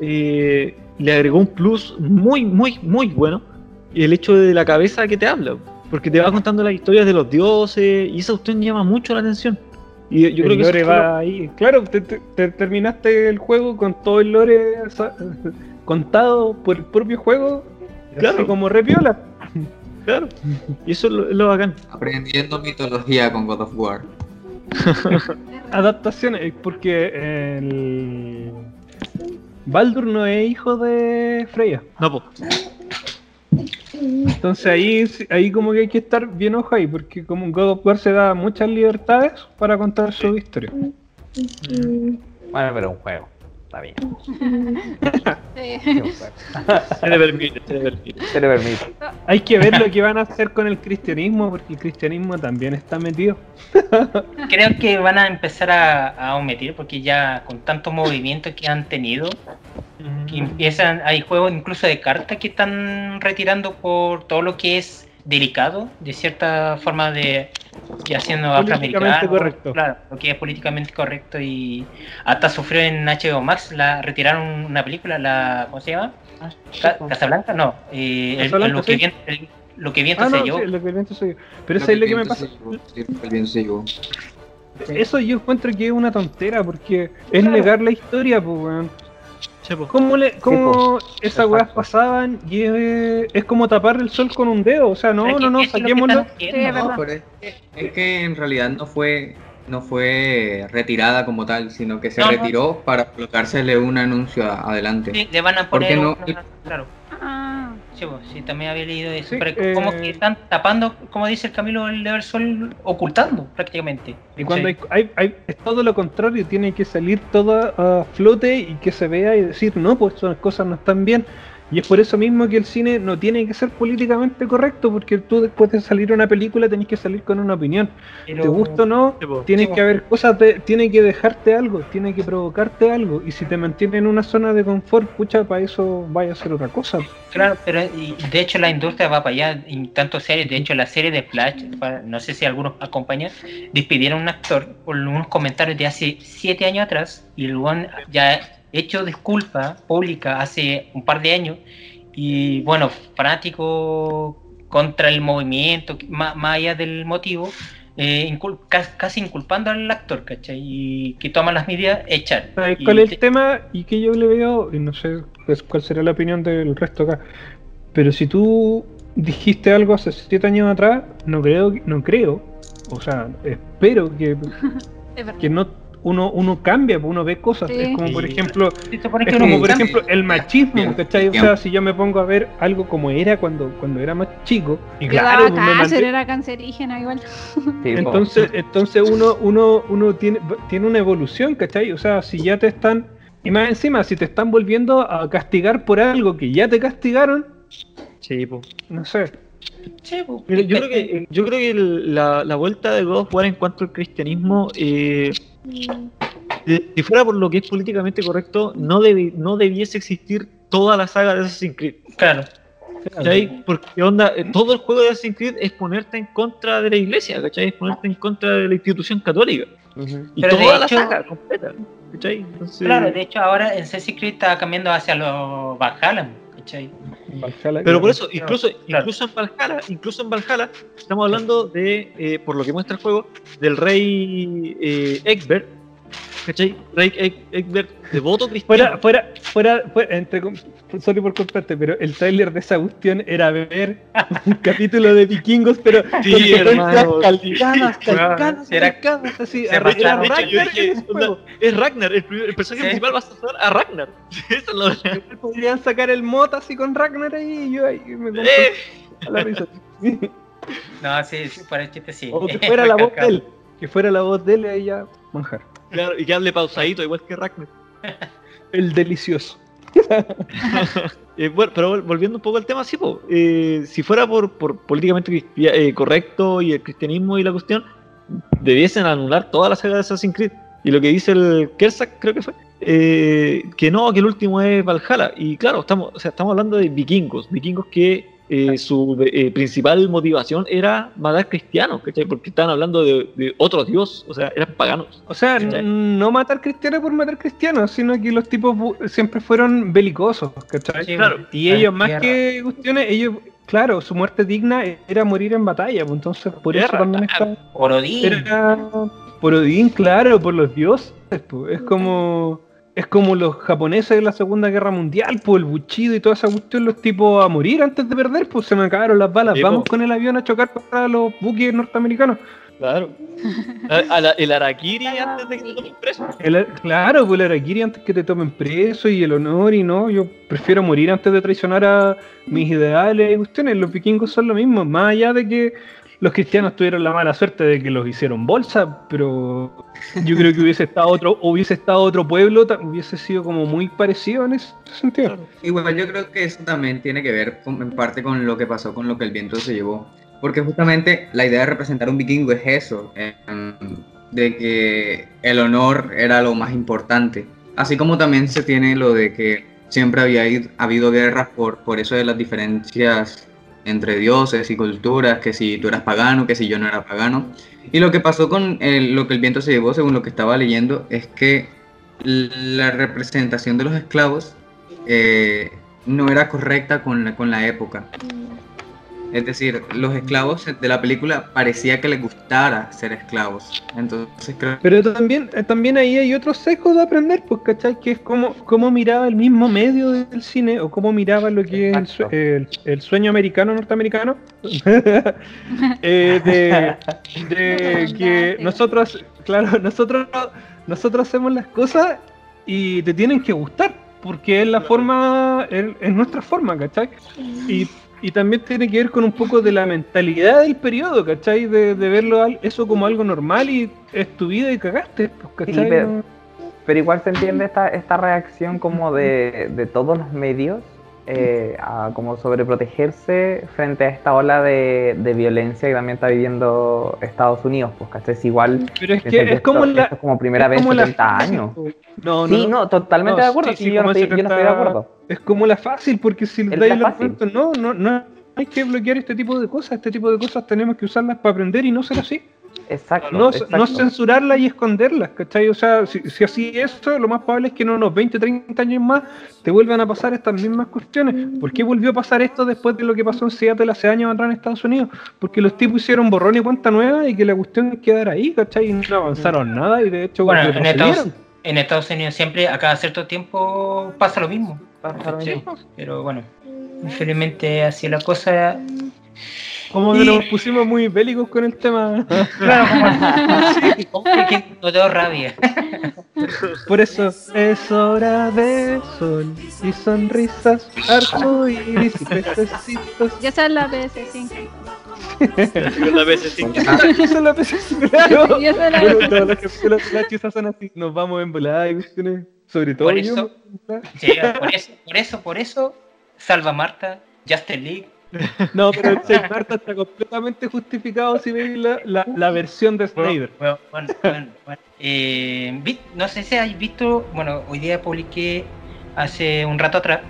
eh, le agregó un plus muy, muy, muy bueno, y el hecho de la cabeza que te habla, porque te va contando las historias de los dioses, y esa cuestión llama mucho la atención. Y yo creo que lo- va ahí. Claro, te, te- te terminaste el juego con todo el lore contado por el propio juego. Claro. Así como repiola. Claro, y eso es lo, es lo bacán. Aprendiendo mitología con God of War. Adaptaciones, porque el. Baldur no es hijo de Freya. No, pues. Entonces ahí, ahí como que hay que estar bien ojo ahí, porque como God of War se da muchas libertades para contar su historia. Bueno, pero un juego. Está bien. Sí. sí, un juego. Se le permite, se le permite. Se le permite. Hay que ver lo que van a hacer con el cristianismo, porque el cristianismo también está metido. Creo que van a empezar a, a omitir porque ya con tantos movimientos que han tenido, que empiezan, hay juegos incluso de cartas que están retirando por todo lo que es delicado, de cierta forma de y haciendo Políticamente afroamericano, correcto. claro, lo que es políticamente correcto y hasta sufrió en HBO Max, la retiraron una película, la ¿cómo se llama? Ca- Casablanca, no, eh, el- lo que bien, el- lo que viento Ah, se no, llevó. sí, lo que el viento soy yo. Pero eso es lo que me pasa. se llevó, sí, el viento se llevó. Eso yo encuentro que es una tontera, porque es negar la historia, pues, weón. Pues. ¿Cómo, le, cómo esas weas pasaban y es, es como tapar el sol con un dedo? O sea, no, no, que no, eso es lo que saquémoslo. Sí, ¿no? es que, es que en realidad no fue no fue retirada como tal, sino que se No, no. retiró para colocársele un anuncio adelante. Sí, le van a ¿Por poner qué no? una- claro. Sí, pues, sí, también había leído eso. Sí, pero como eh, que están tapando, como dice el Camilo el del Sol, ocultando prácticamente. Y cuando Sí. hay, hay- hay- es todo lo contrario, tiene que salir todo a flote y que se vea y decir, no, pues esas cosas no están bien. Y es por eso mismo que el cine no tiene que ser políticamente correcto, porque tú después de salir una película tenés que salir con una opinión. Pero- Te gusta o no, pues. tiene Sí, que haber cosas, de, tiene que dejarte algo, tiene que provocarte algo. Y si te mantiene en una zona de confort, pucha, para eso vaya a hacer otra cosa. Claro, pero y de hecho la industria va para allá, en tanto series, de hecho la serie de Flash, no sé si algunos acompañan, despidieron a un actor por unos comentarios de hace siete años atrás y one ya hecho disculpa pública hace un par de años y bueno, fanático contra el movimiento, más, más allá del motivo, eh, incul- ca- casi inculpando al actor, ¿cachai? Y que toma las medidas, echar. ¿Sabes Y cuál es el tema? Y que yo le veo, y no sé pues, cuál será la opinión del resto acá, pero si tú dijiste algo hace siete años atrás, no creo, no creo, o sea, espero que, que no uno, uno cambia, pues, uno ve cosas. Sí. Es como, por ejemplo, se supone es que como, uno por cambia. ejemplo, el machismo, ¿cachai? O sea, si yo me pongo a ver algo como era cuando, cuando era más chico, y claro, pues, me cáncer, mandé- era cancerígena igual. Entonces, entonces uno, uno, uno tiene, tiene una evolución, ¿cachai? O sea, si ya te están, y más encima, si te están volviendo a castigar por algo que ya te castigaron, Sí, pues. no sé. Sí, pues, Mira, yo creo que, yo creo que el- la, la vuelta de God of War en cuanto al cristianismo, eh, si fuera por lo que es políticamente correcto, no, debi- no debiese existir toda la saga de Assassin's Creed. Claro. ¿Cachai? Porque onda, eh, todo el juego de Assassin's Creed es ponerte en contra de la iglesia, ¿cachai? Es ponerte en contra de la institución católica. Ujú. Y Pero de toda la hecho- saga completa, ¿cachai? Entonces, Claro, de hecho ahora en Assassin's Creed está cambiando hacia los Valhalla, ¿cachai? Valhalla, Pero por claro. eso, incluso, Claro. incluso en Valhalla, incluso en Valhalla, estamos hablando de, eh, por lo que muestra el juego, del rey eh, Egbert, ¿cachai? Rey Eg- Egbert, devoto cristiano. Fuera, fuera, fuera, fuera, entre, com- sorry por cortarte, pero el tráiler de esa cuestión era ver un capítulo de vikingos, pero Sí, con sí. calcadas, Era- calcadas, así, era Ragnar es Ragnar, el, primer- el personaje Sí. principal va a ser a Ragnar. Esa es la verdad. Podrían sacar el mod así con Ragnar ahí y yo ahí me compro Eh, a la risa. No, sí, sí, para el chiste sí. O que fuera la voz de él, que fuera la voz de él y ahí ya manjar. Claro, y que hable pausadito, igual que Ragnar. El delicioso. Eh, bueno, pero vol- volviendo un poco al tema, sí, po, eh, si fuera por, por políticamente eh, correcto y el cristianismo y la cuestión, debiesen anular toda la saga de Assassin's Creed. Y lo que dice el Kersak, creo que fue, que no, que el último es Valhalla. Y claro, estamos, o sea, estamos hablando de vikingos, vikingos que eh, su eh, principal motivación era matar cristianos, ¿cachai? Porque estaban hablando de, de otro dios, o sea, eran paganos. O sea, ¿Cachai? no matar cristianos por matar cristianos, sino que los tipos siempre fueron belicosos, ¿cachai? Sí, Claro. Y ellos, más que cuestiones, ellos, claro, su muerte digna era morir en batalla, pues entonces por eso también claro. está. Orodín. Era por Odín, claro, por los dioses, pues. Es como. Es como los japoneses de la Segunda Guerra Mundial, pues el buchido y toda esa cuestión, los tipos a morir antes de perder, pues se me acabaron las balas. Sí, Vamos po. con el avión a chocar contra los buques norteamericanos. Claro. A- a la- el Arakiri antes de que te tomen preso. El- claro, pues el Arakiri antes que te tomen preso y el honor y no, yo prefiero morir antes de traicionar a mis ideales y cuestiones. Los vikingos son lo mismo, más allá de que los cristianos tuvieron la mala suerte de que los hicieron bolsa, pero yo creo que hubiese estado otro, hubiese estado otro pueblo, hubiese sido como muy parecido en ese sentido. Igual yo creo que eso también tiene que ver en parte con lo que pasó con lo que el viento se llevó. Porque justamente la idea de representar un vikingo es eso, em, de que el honor era lo más importante. Así como también se tiene lo de que siempre había id- habido guerras por, por eso de las diferencias entre dioses y culturas, que si tú eras pagano, que si yo no era pagano. Y lo que pasó con lo que el viento se llevó, según lo que estaba leyendo, es que la representación de los esclavos eh, no era correcta con la, con la época. Es decir, los esclavos de la película parecía que les gustara ser esclavos. Entonces creo Pero también, eh, también ahí hay otro sesgo de aprender, pues, ¿cachai? Que es cómo, cómo miraba el mismo medio del cine o cómo miraba lo que es el, sueño americano norteamericano. Eh, de, de que nosotros, claro, nosotros, nosotros hacemos las cosas y te tienen que gustar, porque es la forma, es, es nuestra forma, ¿cachai? Y, y también tiene que ver con un poco de la mentalidad del periodo, ¿cachai? De, de verlo al- eso como algo normal y es tu vida y cagaste, pues, ¿cachai? Sí, pero- Pero igual se entiende esta, esta reacción como de, de todos los medios eh, a como sobreprotegerse frente a esta ola de, de violencia que también está viviendo Estados Unidos, pues ¿cachai? Es igual, Pero es que es esto- como la... es como primera es vez en como la 70 fácil, años. pues. No, no, Sí, no, totalmente No, de acuerdo, sí, yo, no estoy, yo no estoy de 70 acuerdo. Es como la fácil, porque si le dais la argumento, no, no, no hay que bloquear este tipo de cosas, este tipo de cosas tenemos que usarlas para aprender y no ser así. Exacto, No, exacto. no censurarlas y esconderlas, ¿cachai? O sea, si, si así es eso, lo más probable es que en unos 20, 30 años más te vuelvan a pasar estas mismas cuestiones. ¿Por qué volvió a pasar esto después de lo que pasó en Seattle hace años atrás en Estados Unidos? Porque los tipos hicieron borrón y cuenta nueva y que la cuestión es quedar ahí, ¿cachai? Y no avanzaron nada y de hecho Bueno, en. Estados, en Estados Unidos siempre, a cada cierto tiempo, pasa lo mismo. Pasa lo mismo. Pero bueno, infelizmente así la cosa. Como que Y- nos pusimos muy bélicos con el tema. Claro, como que no tengo rabia. Por eso es hora de sol y sonrisas, arcoíris y pececitos. Ya esa es la PS5. La vez sí. Esa es la PC, claro. Y esa es la Bueno, todas las películas de Flash son así. Nos vamos en volada y cuestiones. Sobre todo Por yo. eso- Sí, por eso, por eso, por eso, Salva Marta, Justice League. No, pero el Saint Marta está completamente justificado si veis la, la, la versión de Snyder. Bueno, bueno, bueno, bueno. Eh, no sé si habéis visto, bueno, hoy día publiqué hace un rato atrás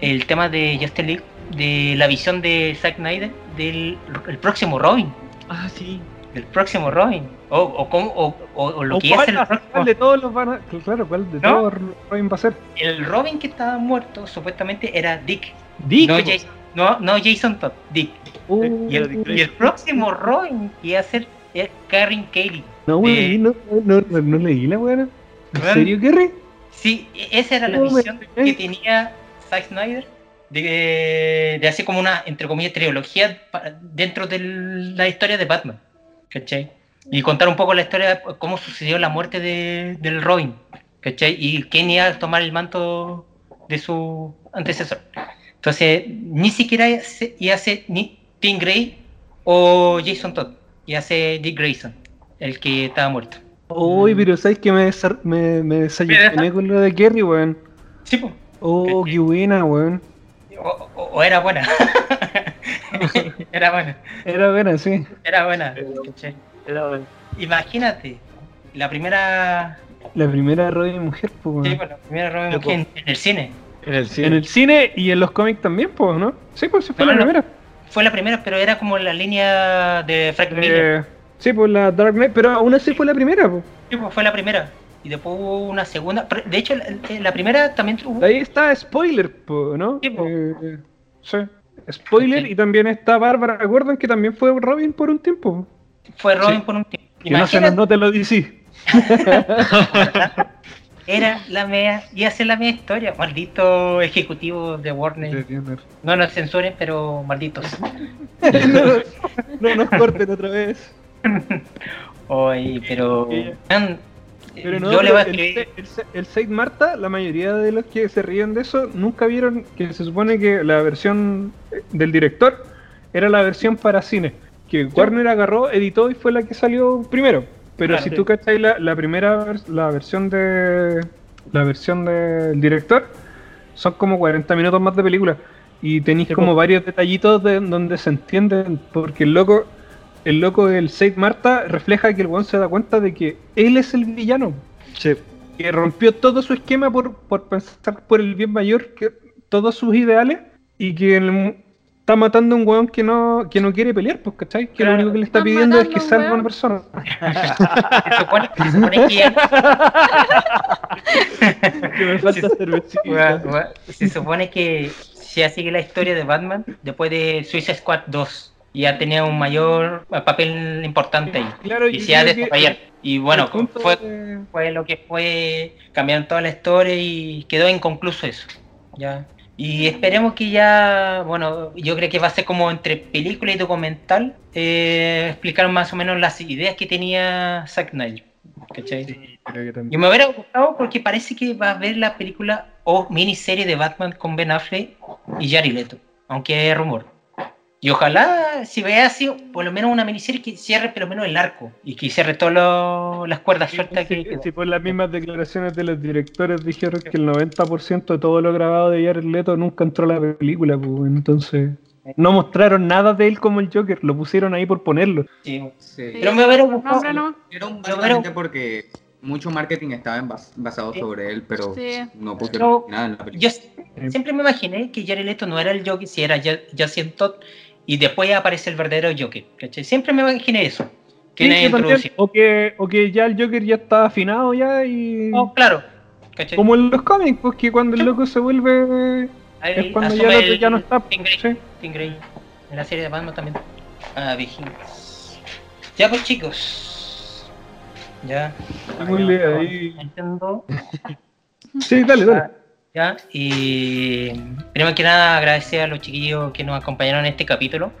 el tema de Justice League, de la visión de Zack Snyder del el próximo Robin, Ah, sí. del próximo Robin, o, o, cómo- o, o- o lo ¿O que es el ¿Cuál próximo, de todos los van a.? Claro, ¿cuál de ¿No? todos Robin va a ser? el Robin que estaba muerto supuestamente era Dick, Dick. no, Jason, no, no Jason Todd, Dick. Uh, Y el, y el próximo Robin que iba a ser es Karen Kelly. no, de- güey, no, no, no, no leí la buena. ¿En serio, Kerry? Sí, e- esa era la me- visión que tenía Zack Snyder de, de hacer como una, entre comillas, trilogía dentro de la historia de Batman. ¿Cachai? Y contar un poco la historia de cómo sucedió la muerte de, del Robin. ¿Cachai? Y quién iba a tomar el manto de su antecesor. Entonces, ni siquiera a ser ni Tim Gray o Jason Todd. A ser Dick Grayson, el que estaba muerto. Uy, pero ¿sabes que me, desar- me, me desayuné con lo de Kerry, weón? Sí, pues. Oh, ¿Qué? buena, weón. O, o- o era buena. era buena. Era buena, sí. Era buena. Imagínate, la primera La primera Robin mujer, pues. Sí, bueno, la primera Robin. Mujer en, en el cine. En el cine. En el cine y en los cómics también, pues, ¿no? Sí, pues sí fue la no. primera. Fue la primera, pero era como la línea de Frank Miller. Eh, sí, pues la Dark Knight, pero aún así fue la primera, pues. Sí, pues, fue la primera. Y después hubo una segunda. De hecho, la, la primera también tuvo. Ahí está spoiler, po, ¿no? Sí, po. Eh, sí. Spoiler Sí. y también está Bárbara Gordon que también fue Robin por un tiempo. Fue Robin Sí. por un tiempo. Que no se nos Imagínate, note lo DC. era la mea. Iba a ser la mea historia. Maldito ejecutivo de Warner. No nos censuren, pero malditos. no, no nos corten otra vez. Oye, pero. Eh, man, Pero no, yo le voy a pero el, escribir. el, el Saint Marta, la mayoría de los que se ríen de eso nunca vieron que se supone que la versión eh, del director era la versión para cine. Que Warner agarró, editó y fue la que salió primero. Pero Claro. si tú cachai la, la primera vers- la versión de la versión del director, son como 40 minutos más de película. Y tenéis Sí, como varios detallitos de, donde se entienden, porque el loco, el loco del Saint Marta refleja que el weón se da cuenta de que él es el villano Sí. que rompió todo su esquema por, por pensar por el bien mayor, que todos sus ideales, y que el- está matando a un weón que no, que no quiere pelear, pues, ¿cachai? Que Claro. lo único que le está pidiendo es que a un salve a weón. una persona. Se supone, se supone que. me falta Se supone que se sigue la historia de Batman después de Suicide Squad 2 y ha tenido un mayor papel importante ahí. Claro, Y se ha desarrollado. Y bueno, fue, de- fue lo que fue, cambiaron toda la historia y quedó inconcluso eso. Ya. Y esperemos que ya, bueno, yo creo que va a ser como entre película y documental, eh, explicar más o menos las ideas que tenía Zack Snyder. ¿cachai? creo que también. Yo me hubiera gustado porque parece que va a ver la película o miniserie de Batman con Ben Affleck y Jared Leto, aunque es rumor. Y ojalá, si vea así, por lo menos una miniserie que cierre por lo menos el arco y que cierre todas las cuerdas sueltas que Si, quedan. si por las mismas declaraciones de los directores dijeron que el 90% de todo lo grabado de Jared Leto nunca entró a la película, pues entonces no mostraron nada de él como el Joker, lo pusieron ahí por ponerlo. Sí. Sí. Pero me hubiera gustado. No. Pero Pero- básicamente porque mucho marketing estaba en bas- basado Sí. sobre él, pero Sí. no pusieron Pero nada en la película. Yo siempre me imaginé que Jared Leto no era el Joker, si era Ya- Jason Todd y después aparece el verdadero Joker. ¿cachai? Siempre me imaginé eso. Que Sí, también. o, que, o que ya el Joker ya está afinado ya y... Oh, claro. ¿cachai? Como en los cómics, pues que cuando el loco se vuelve... Ahí Es cuando ya, asume el otro el ya no está. Tim Grey. Sí. En la serie de Batman también. Ah, viejines. Ya pues chicos. Ya. Ahí. Entiendo. Sí, dale, dale. Ya. Y primero que nada agradecer a los chiquillos que nos acompañaron en este capítulo.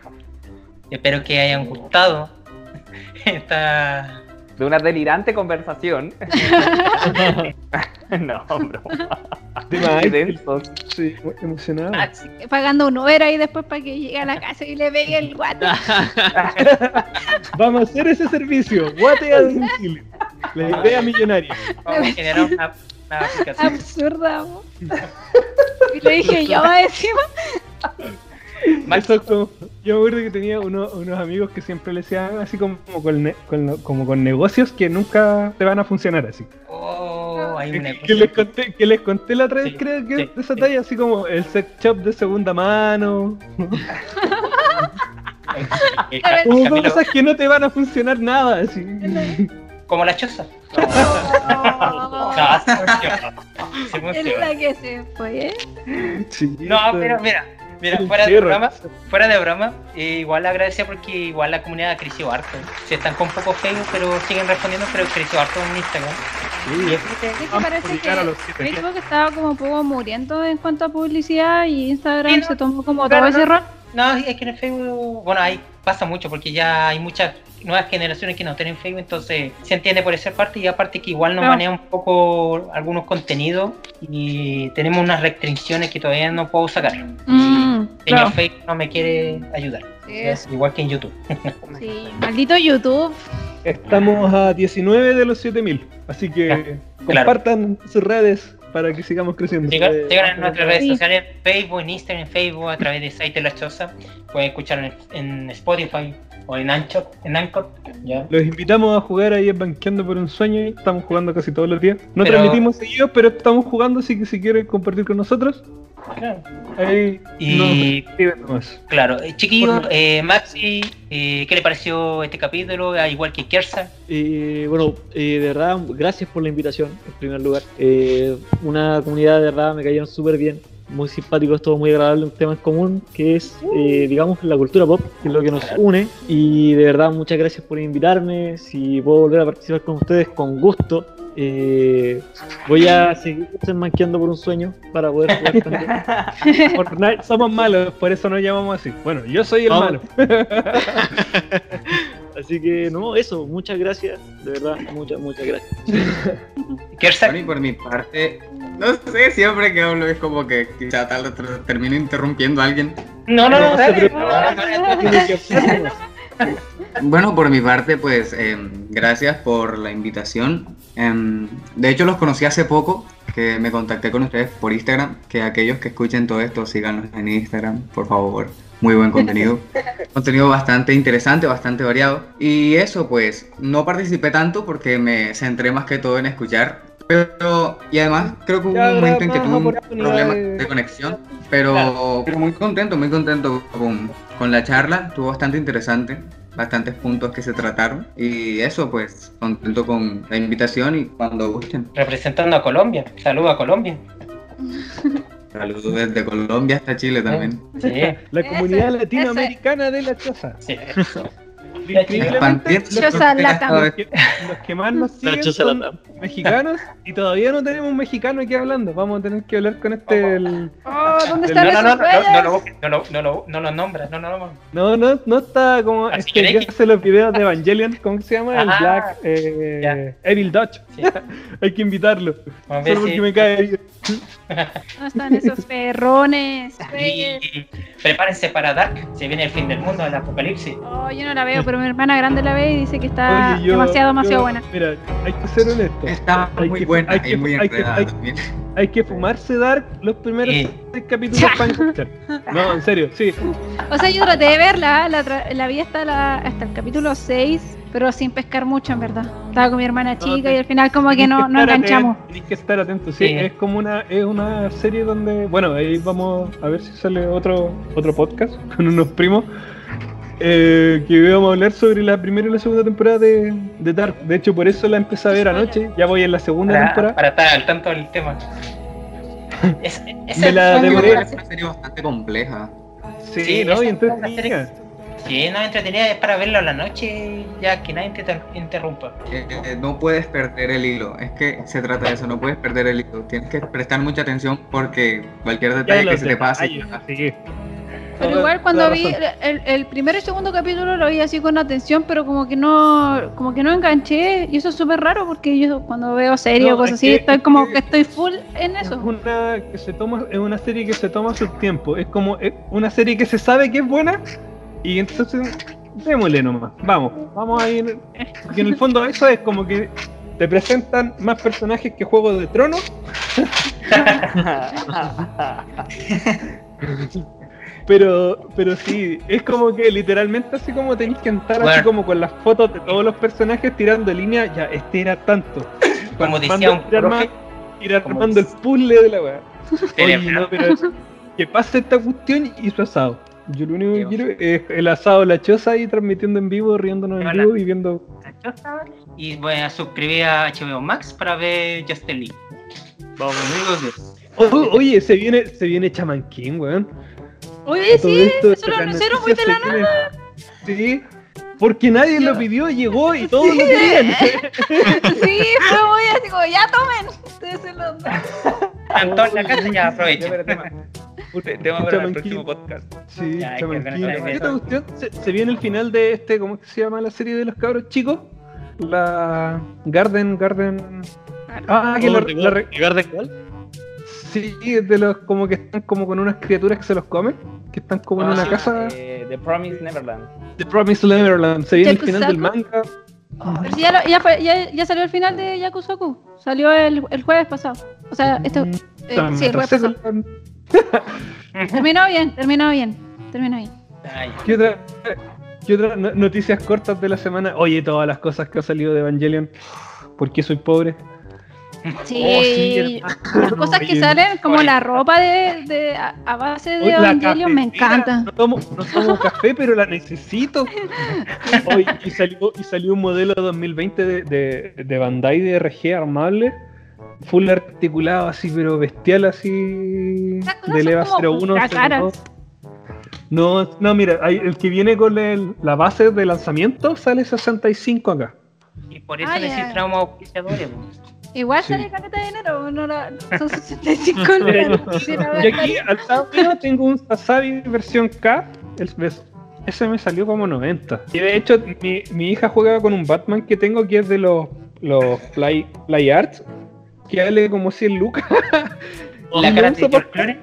Espero que hayan gustado esta De una delirante conversación. no, más, Qué densos. Sí, emocionado. Ah, sí. Pagando un Uber ahí después para que llegue a la casa y le pegue el guate. Vamos a hacer ese servicio. Guate a domicilio. La idea millonaria. Vamos a generar una, una aplicación. Absurda. Y lo dije yo encima. Max, Eso es como- yo me acuerdo que tenía uno- unos amigos que siempre le decían así como con, ne- con lo- como con negocios que nunca te van a funcionar así. oh, hay un Que, les conté, que les conté la otra vez, Sí, creo que sí, de esa sí. talla, así como el sex shop de segunda mano. Como cosas que no te van a funcionar nada. Así. Como la choza. Oh, No, se. Se es la que se fue, ¿eh? No, pero mira, mira, fuera de broma, fuera de broma, eh, igual agradecer porque igual la comunidad ha crecido harto. Se están con poco Facebook, pero siguen respondiendo, pero creció harto en Instagram. Y es que- ¿Qué te Vamos a parece que. Facebook estaba como un poco muriendo en cuanto a publicidad y Instagram Sí, no, se tomó como todo ese no. rol? No, es que en el Facebook, bueno, ahí pasa mucho porque ya hay muchas nuevas generaciones que no tienen Facebook, entonces se entiende por esa parte y aparte que igual nos Claro. maneja un poco algunos contenidos y tenemos unas restricciones que todavía no puedo sacar. Mm, Señor claro. Facebook no me quiere ayudar, Sí, Es igual que en YouTube. sí, maldito YouTube. Estamos a 19 de los 7000. Así que Claro. compartan sus redes para que sigamos creciendo. Sigan Eh, en nuestras redes sí. sociales, Facebook, en Instagram, en Facebook, a través de Site La Choza. Pueden escuchar en, en Spotify o en Anchor. En Anchor ¿ya? Los invitamos a jugar ahí en Banqueando por un Sueño. Estamos jugando casi todos los días. No Pero- transmitimos seguidos, pero estamos jugando, así que si quieren compartir con nosotros, Claro. ahí Y nomás. claro, eh, chiquillos, eh, Maxi, eh, ¿qué le pareció este capítulo? Ah, igual que Kersa. Eh, bueno, eh, de verdad, gracias por la invitación, en primer lugar. Una comunidad de verdad me cayeron súper bien, muy simpáticos, todo muy agradable, un tema en común que es, eh, digamos, la cultura pop, que es lo que nos une. Y de verdad, muchas gracias por invitarme. Si puedo volver a participar con ustedes, con gusto. Eh, voy a seguir manqueando por un sueño para poder jugar también. Fortnite somos malos, por eso nos llamamos así. Bueno, yo soy el Vamos. malo. Así que, no, eso, muchas gracias, de verdad, muchas, muchas gracias. Kersa. Bueno, y por mi parte, no sé, siempre que hablo es como que quizá tal termino interrumpiendo a alguien. No, no, no, No. Bueno, por mi parte, pues em, gracias por la invitación. Em, de hecho, los conocí hace poco, que me contacté con ustedes por Instagram, que aquellos que escuchen todo esto, síganos en Instagram, por favor. Muy buen contenido. contenido bastante interesante, bastante variado. Y eso, pues, no participé tanto porque me centré más que todo en escuchar. Pero, y además, creo que hubo Ya un momento en que tuve un problema de conexión. Pero, pero muy contento, muy contento con, con la charla. Estuvo bastante interesante. Bastantes puntos que se trataron. Y eso, pues, contento con la invitación y cuando gusten. Representando a Colombia. Saludos a Colombia. Saludos desde Colombia hasta Chile también. Sí, La Ese- comunidad latinoamericana de la choza. sí. Los, que, los que más nos siguen son Latam. mexicanos y todavía no tenemos un mexicano aquí hablando. Vamos a tener que hablar con este. el- Oh, ¿dónde No, están No, no, no, esos no, no, no, no, lo- no, lo- no los nombra, no, no, no. No, no, no está como Así este que X. hace los videos de Evangelion, ¿cómo se llama? El Ah, Black eh, Evil Dutch. Sí. Hay que invitarlo. Solo porque me cae bien. ¿Dónde están esos perrones? prepárense para Dark, se viene el fin del mundo, el apocalipsis. Oh, yo no la veo, pero mi hermana grande la ve y dice que está Oye, yo- demasiado, demasiado yo- buena. Mira, hay que ser honesto. Está Hay muy que- buena hay que- y muy hay que- hay- también. Hay que fumarse Dark los primeros seis capítulos para. No, en serio, sí. O sea, yo traté de verla, la, tra- la vi hasta, la, hasta el capítulo 6, pero sin pescar mucho, en verdad. Estaba con mi hermana chica te- y al final como que no, no estar enganchamos. atento, Tenés que estar atento, sí, Sí. Es como una, es una serie donde, bueno, ahí vamos a ver si sale otro, otro podcast con unos primos. Eh, que vamos a hablar sobre la primera y la segunda temporada de, de Dark. De hecho, por eso la empecé a ver anoche. Ya voy en la segunda Para, temporada. para estar al tanto del tema. Es, es Me la demoré. Es una serie bastante compleja. Sí, sí, ¿no? Y entretenida. Sí, no, entretenida es para verlo a la noche, ya que nadie te inter- interrumpa. Eh, eh, no puedes perder el hilo. Es que se trata de eso, no puedes perder el hilo. Tienes que prestar mucha atención porque cualquier detalle que se te pase. detalles, sí. Pero igual cuando vi el, el primer y segundo capítulo lo vi así con atención, pero como que no, como que no enganché, y eso es súper raro porque yo cuando veo series No, o cosas es así, que- estoy es como que- que estoy full en Es eso. una que se toma, es una serie que se toma su tiempo. Es como es una serie que se sabe que es buena y entonces démosle nomás. Vamos, vamos a ir. Porque en el fondo eso es como que te presentan más personajes que Juego de Tronos. Pero, pero sí, es como que literalmente así como tenéis que entrar así como con las fotos de todos los personajes tirando línea, ya, este era tanto. Como decía un profe, ir armando el puzzle de la weá. Oye, no, pero que pase esta cuestión y su asado. Yo lo único que quiero es el asado la choza ahí transmitiendo en vivo, riéndonos en vivo y viendo. Y voy a suscribir a HBO Max para ver Justin Lee. Vamos, Amigos, oye, se viene, se viene Chaman King, weón. Oye, sí, esto, eso lo las anunciaron muy de la se nada. Sí, porque nadie lo pidió, llegó y todos lo querían. Sí, fue muy así como, ya tomen. Ustedes se los en la casa, ya aprovechen. Te- Tema para el próximo podcast. Sí, Ya, Esta cuestión se, se viene el final de este, ¿cómo es que se llama la serie de los cabros chicos? La Garden, Garden. Ah, que la, la re- ¿Garden cuál? Sí, de los como que están como con unas criaturas que se los comen, que están como en Ah, una sí, casa. eh, The Promised Neverland. The Promised Neverland. Se viene el final del manga. Pero si ya, lo- ya, fue- ya, ya salió el final de Yakusoku. Salió el, el jueves pasado. O sea, esto. Mm, eh, también sí, el jueves pasado. Terminó bien, terminó bien. Terminó bien. Ay, ¿Qué otra, qué otra no- noticias cortas de la semana? Oye, todas las cosas que ha salido de Evangelion. ¿Por qué soy pobre? Sí, Oh, sí, las cosas que Oye, salen, como la ropa de, de- a, a base de Evangelion, me encanta. No tomo, no tomo café, pero la necesito. Oye, y salió, y salió un modelo 2020 de, de, de Bandai de RG armable. Full articulado, así, pero bestial, así. De Leva como 01. ultra caras. 02. No, no, mira, hay- el que viene con el- la base de lanzamiento sale 65 acá. y por eso Ah, necesitamos auspiciadores. Igual Sí. sale caleta de dinero, no la- son 65 Mira, lucas. Sí, la Y aquí al lado mío tengo un Sasabi versión K. el- ese me salió como 90. Y de hecho, mi, mi hija juega con un Batman que tengo que es de los, los Fly, Fly Arts. Que vale como 100 lucas. La cara de Clooney,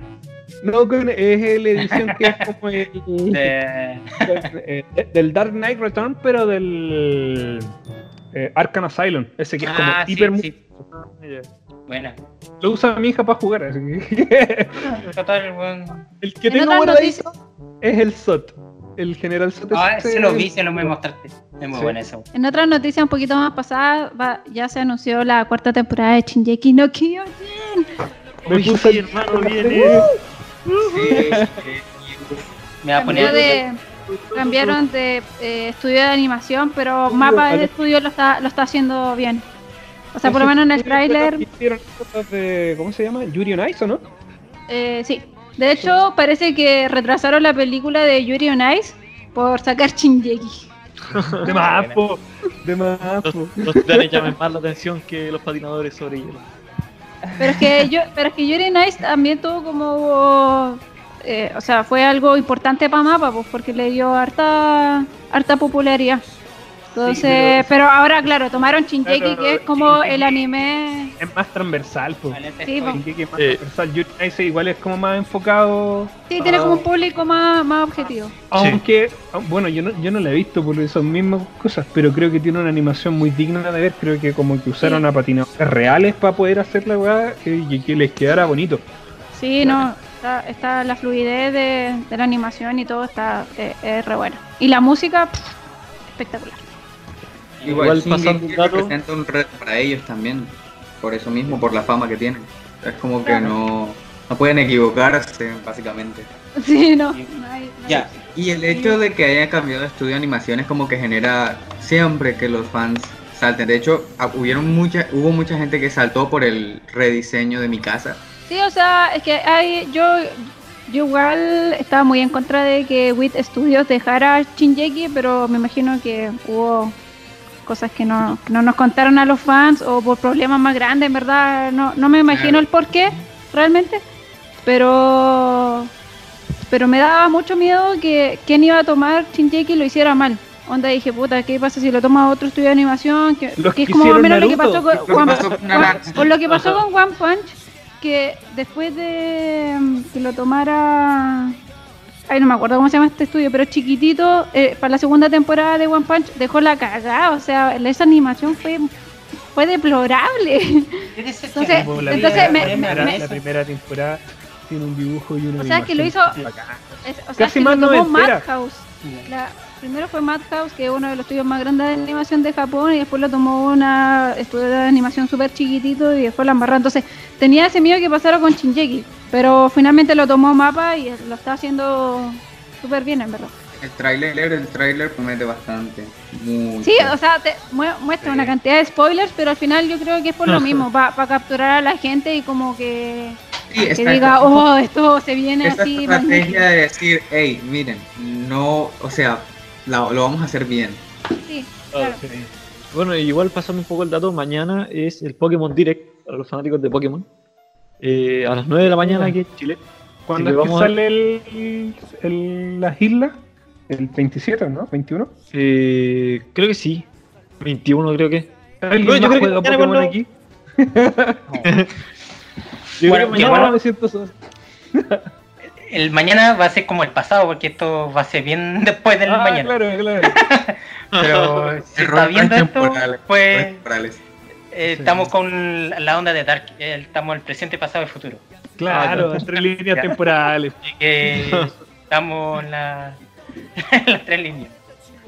No, es la edición que es como el, de- del Dark Knight Return, pero del eh, Arkham Asylum. Ese que es como Ah, sí, hiper. Sí. Buena. Lo usa mi hija para jugar. así que- Total, weón. el que En tengo guardadito es el SOT. El general SOT. es Ah, se lo vi, se lo me mostraste. Es muy Sí. buena eso. En otras noticias un poquito más pasadas, va- ya se anunció la cuarta temporada de Shinjeki no Kyojin. Me Oye, puse sí, hermano, viene. Sí, Me va a poner. de, cambiaron de eh, estudio de animación, pero Mapa del estudio lo está, lo está haciendo bien. O sea, por lo menos en el tráiler, Hicieron cosas de. ¿Cómo se llama? Yuri on Ice, ¿o no? eh, sí. De hecho, parece que retrasaron la película de Yuri on Ice por sacar Shinjeki. De más, po. De más, po. Los, los titanes llaman más la atención que los patinadores sobre hielo. Pero es que yo, pero es que Yuri on Ice también tuvo como eh, o sea, fue algo importante para Mapa, pues porque le dio harta harta popularidad. Entonces, pero- pero... ahora claro, tomaron Shinjeki Claro, que es como Shingeki. el anime Es más transversal. Valiente Sí. Shingeki es más Eh. transversal. Igual es como más enfocado. Sí, tiene como un público más, más objetivo. Aunque, bueno, yo no, yo no la he visto por esas mismas cosas, pero creo que tiene una animación muy digna de ver. Creo que como que usaron Sí. a patinadores reales para poder hacer la weá eh, y que les quedara bonito. Sí, no, está, está la fluidez de, de la animación y todo está eh, es re buena. Y la música, pff, espectacular. Igual Shingeki pasando un dato- representa un reto para ellos también, por eso mismo, por la fama que tienen. Es como que no, no pueden equivocarse, básicamente. Sí, no. Sí. no hay- no hay- Ya, Y el hecho de que haya cambiado de estudio de animación es como que genera siempre que los fans salten. De hecho, hubieron mucha, hubo mucha gente que saltó por el rediseño de mi casa. Sí, o sea, es que hay, yo, yo igual estaba muy en contra de que WIT Studios dejara Shinjeki, pero me imagino que hubo cosas que no, no nos contaron a los fans o por problemas más grandes, en verdad, no, no me imagino el por qué realmente, pero pero me daba mucho miedo que quien iba a tomar Shinjeki lo hiciera mal. Onda dije, puta, ¿qué pasa si lo toma otro estudio de animación? Que, que es como más o menos lo que pasó con, Lo que One- pasó con One- Naruto. con lo que pasó con One Punch, que después de mm, que lo tomara... Ay, no me acuerdo cómo se llama este estudio, pero chiquitito, eh, para la segunda temporada de One Punch dejó la cagada, o sea, esa animación fue, fue deplorable. qué decepción. Entonces, la, entonces primera, me- la primera- me- la primera temporada tiene un dibujo y una O sea, que lo hizo-. Es- o sea, Casi que más lo tomó. Madhouse. La, primero fue Madhouse, que es uno de los estudios más grandes de animación de Japón, y después lo tomó una estudio de animación súper chiquitito y después la embarró. Entonces, tenía ese miedo que pasara con Shinjeki, pero finalmente lo tomó Mapa y lo está haciendo súper bien, en verdad. El tráiler, el tráiler promete bastante. Sí, o sea, te mue- muestra Sí. una cantidad de spoilers, pero al final yo creo que es por lo mismo, para capturar a la gente y como que, Sí, que diga, oh, esto se viene esta así. estrategia de decir, hey, miren, no, o sea, la- lo vamos a hacer bien. Sí, claro. Sí. Bueno, igual pasando un poco el dato, mañana es el Pokémon Direct para los fanáticos de Pokémon. Eh, a las 9 de la mañana aquí en Chile. ¿Cuándo es que que vamos a- sale el, el- las islas? El 27, ¿no? ¿21? Eh, creo que sí. 21 creo que. ¿Alguien Bueno, yo creo que juega mañana Pokémon cuando- aquí? Yo Bueno, creo que mañana bueno. me siento solo. El mañana va a ser como el pasado, porque esto va a ser bien después del Ah, mañana. claro, claro. Pero si está viendo esto, temporal, pues temporales. Eh, Estamos con la onda de Dark. eh, estamos en el presente, pasado y futuro. Claro, entre líneas temporales. Así que estamos en, la, en las tres líneas.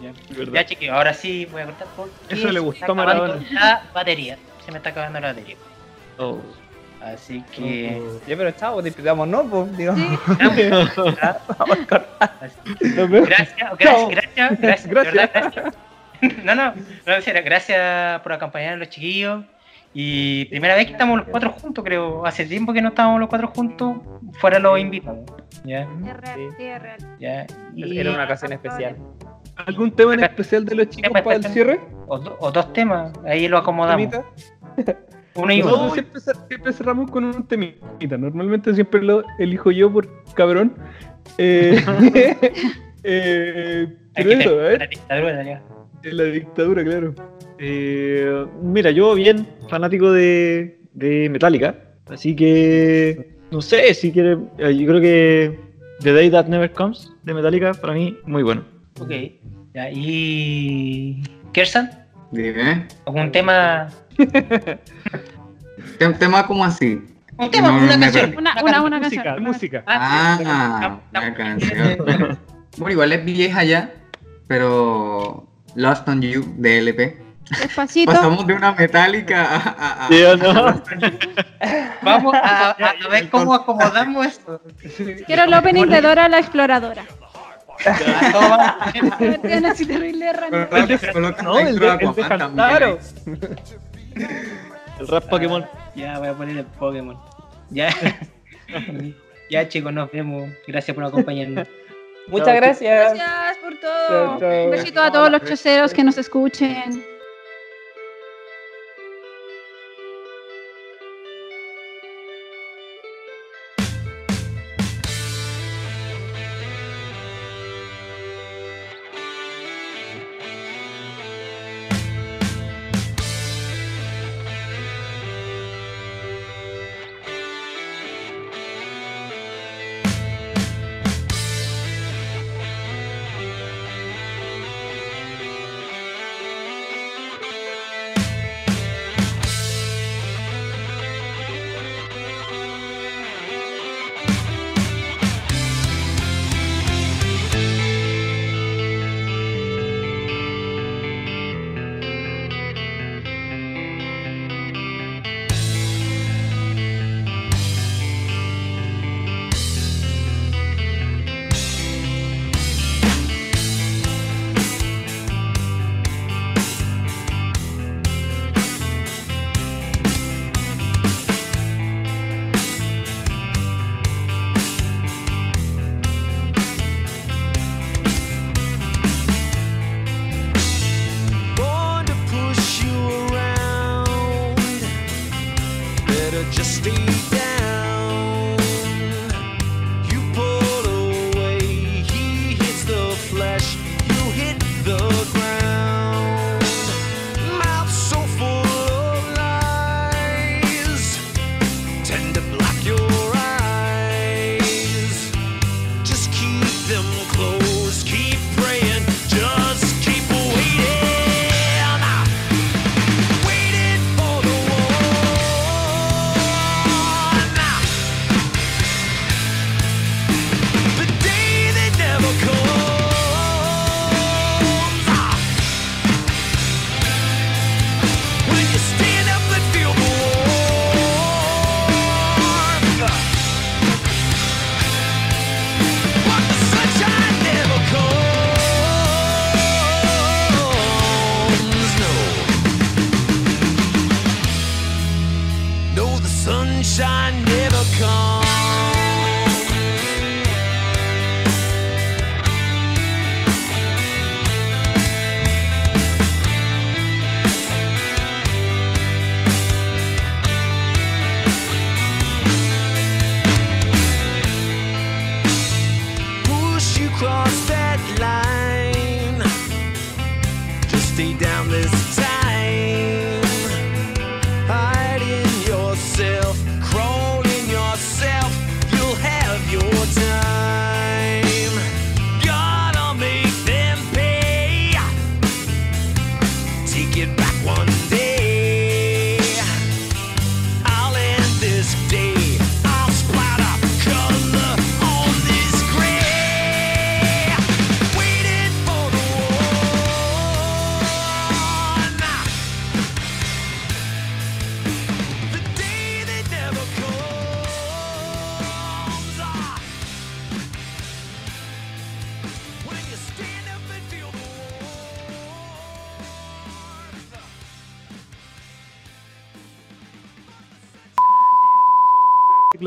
Ya, ya chiquillos, ahora sí voy a cortar porque Eso le se me gustó está Maradona. acabando La batería. Se me está acabando la batería. Oh. Así que. Ya, pero chao, despidamos, ¿no? Pues, digo. Sí. Nos vemos. Gracias, gracias, gracias, gracias. Gracias. No, no, no, serio, gracias por acompañar a los chiquillos. Y primera vez que estamos los cuatro juntos, creo. Hace tiempo que no estábamos los cuatro juntos, fuera los invitados. ¿Ya? ¿Ya? Y- Era una ocasión especial. ¿Algún tema en especial de los chicos para el cierre? o, do- o dos temas, ahí lo acomodamos. Uno y uno. siempre, cer- siempre cerramos con un temita. Normalmente siempre lo elijo yo por cabrón. Eh, eh, pero eso, te- ¿eh? la dictadura, ya. La dictadura, claro. Eh, mira, yo bien fanático de, de Metallica, así que no sé si quiere. eh, Yo creo que The Day That Never Comes de Metallica para mí muy bueno. Ok. Ya, y. Kersan, Dime. ¿algún tema? Tem- tema como así. Un tema, No, una canción. Una, una, una música, canción. música. Ah, la canción. Bueno, igual es vieja ya, pero Lost on You de LP. Despacito. Pasamos de una metálica a, a- a- ¿Sí o no? Vamos a, a- a ver cómo acomodamos esto. Quiero el opening de Dora la exploradora. Así terrible. Coloca No, el de, el de. El rap Pokémon. Ya voy a poner el Pokémon. Ya. Ya chicos, nos vemos. Gracias por acompañarnos. Muchas gracias. Gracias por todo. Un besito a todos los choceros que nos escuchen.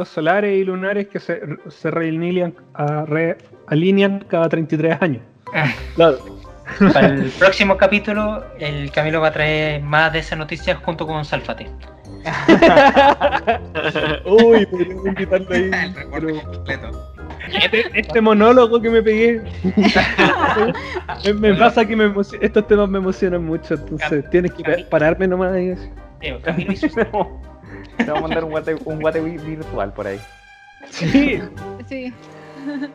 Ciclos solares y lunares que se, se realinean, a- realinean cada 33 años. Claro. Para el próximo capítulo, el Camilo va a traer más de esas noticias junto con Salfate. Uy, podríamos invitarlo ahí. El reporte completo. Este, este monólogo que me pegué. me, me pasa que me estos temas me emocionan mucho, entonces tienes que pa- pararme nomás y. Eh, Camilo y sus- Te vamos a mandar un guate, un guate vi- virtual por ahí. Sí, Sí.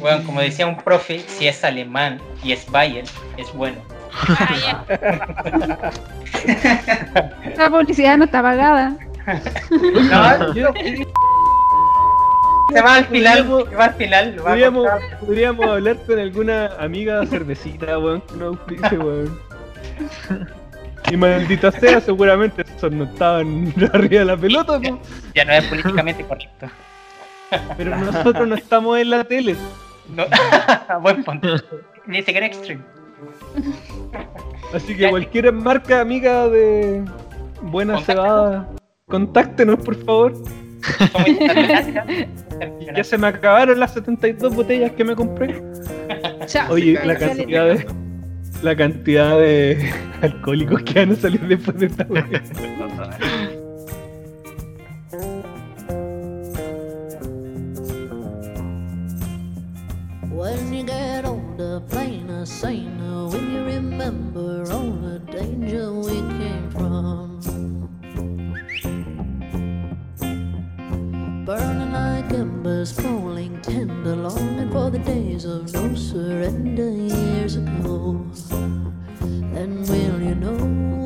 Bueno, como decía un profe, si es alemán y es Bayer, es bueno. Ah. La publicidad no está pagada. No, yo- se va al final, se va al final. va a podríamos, podríamos hablar con alguna amiga cervecita, weón, que auspicie, weón. Y maldita sea, seguramente esos no estaban arriba de la pelota, po. Ya no es políticamente correcto. pero nosotros no estamos en la tele. No. Buen punto. Ni siquiera extreme. Así que cualquier marca amiga de buena Contáctenos. cebada, contáctenos por favor. Ya se me acabaron las 72 botellas que me compré. Chao. Oye, Ya, la ya, cantidad de la cantidad de alcohólicos que van a salir después de esta wea. When you get older, plainer, saner, when you remember all the danger we came from. Burning embers, falling tender, longing for the days of no surrender years ago. Then will you know?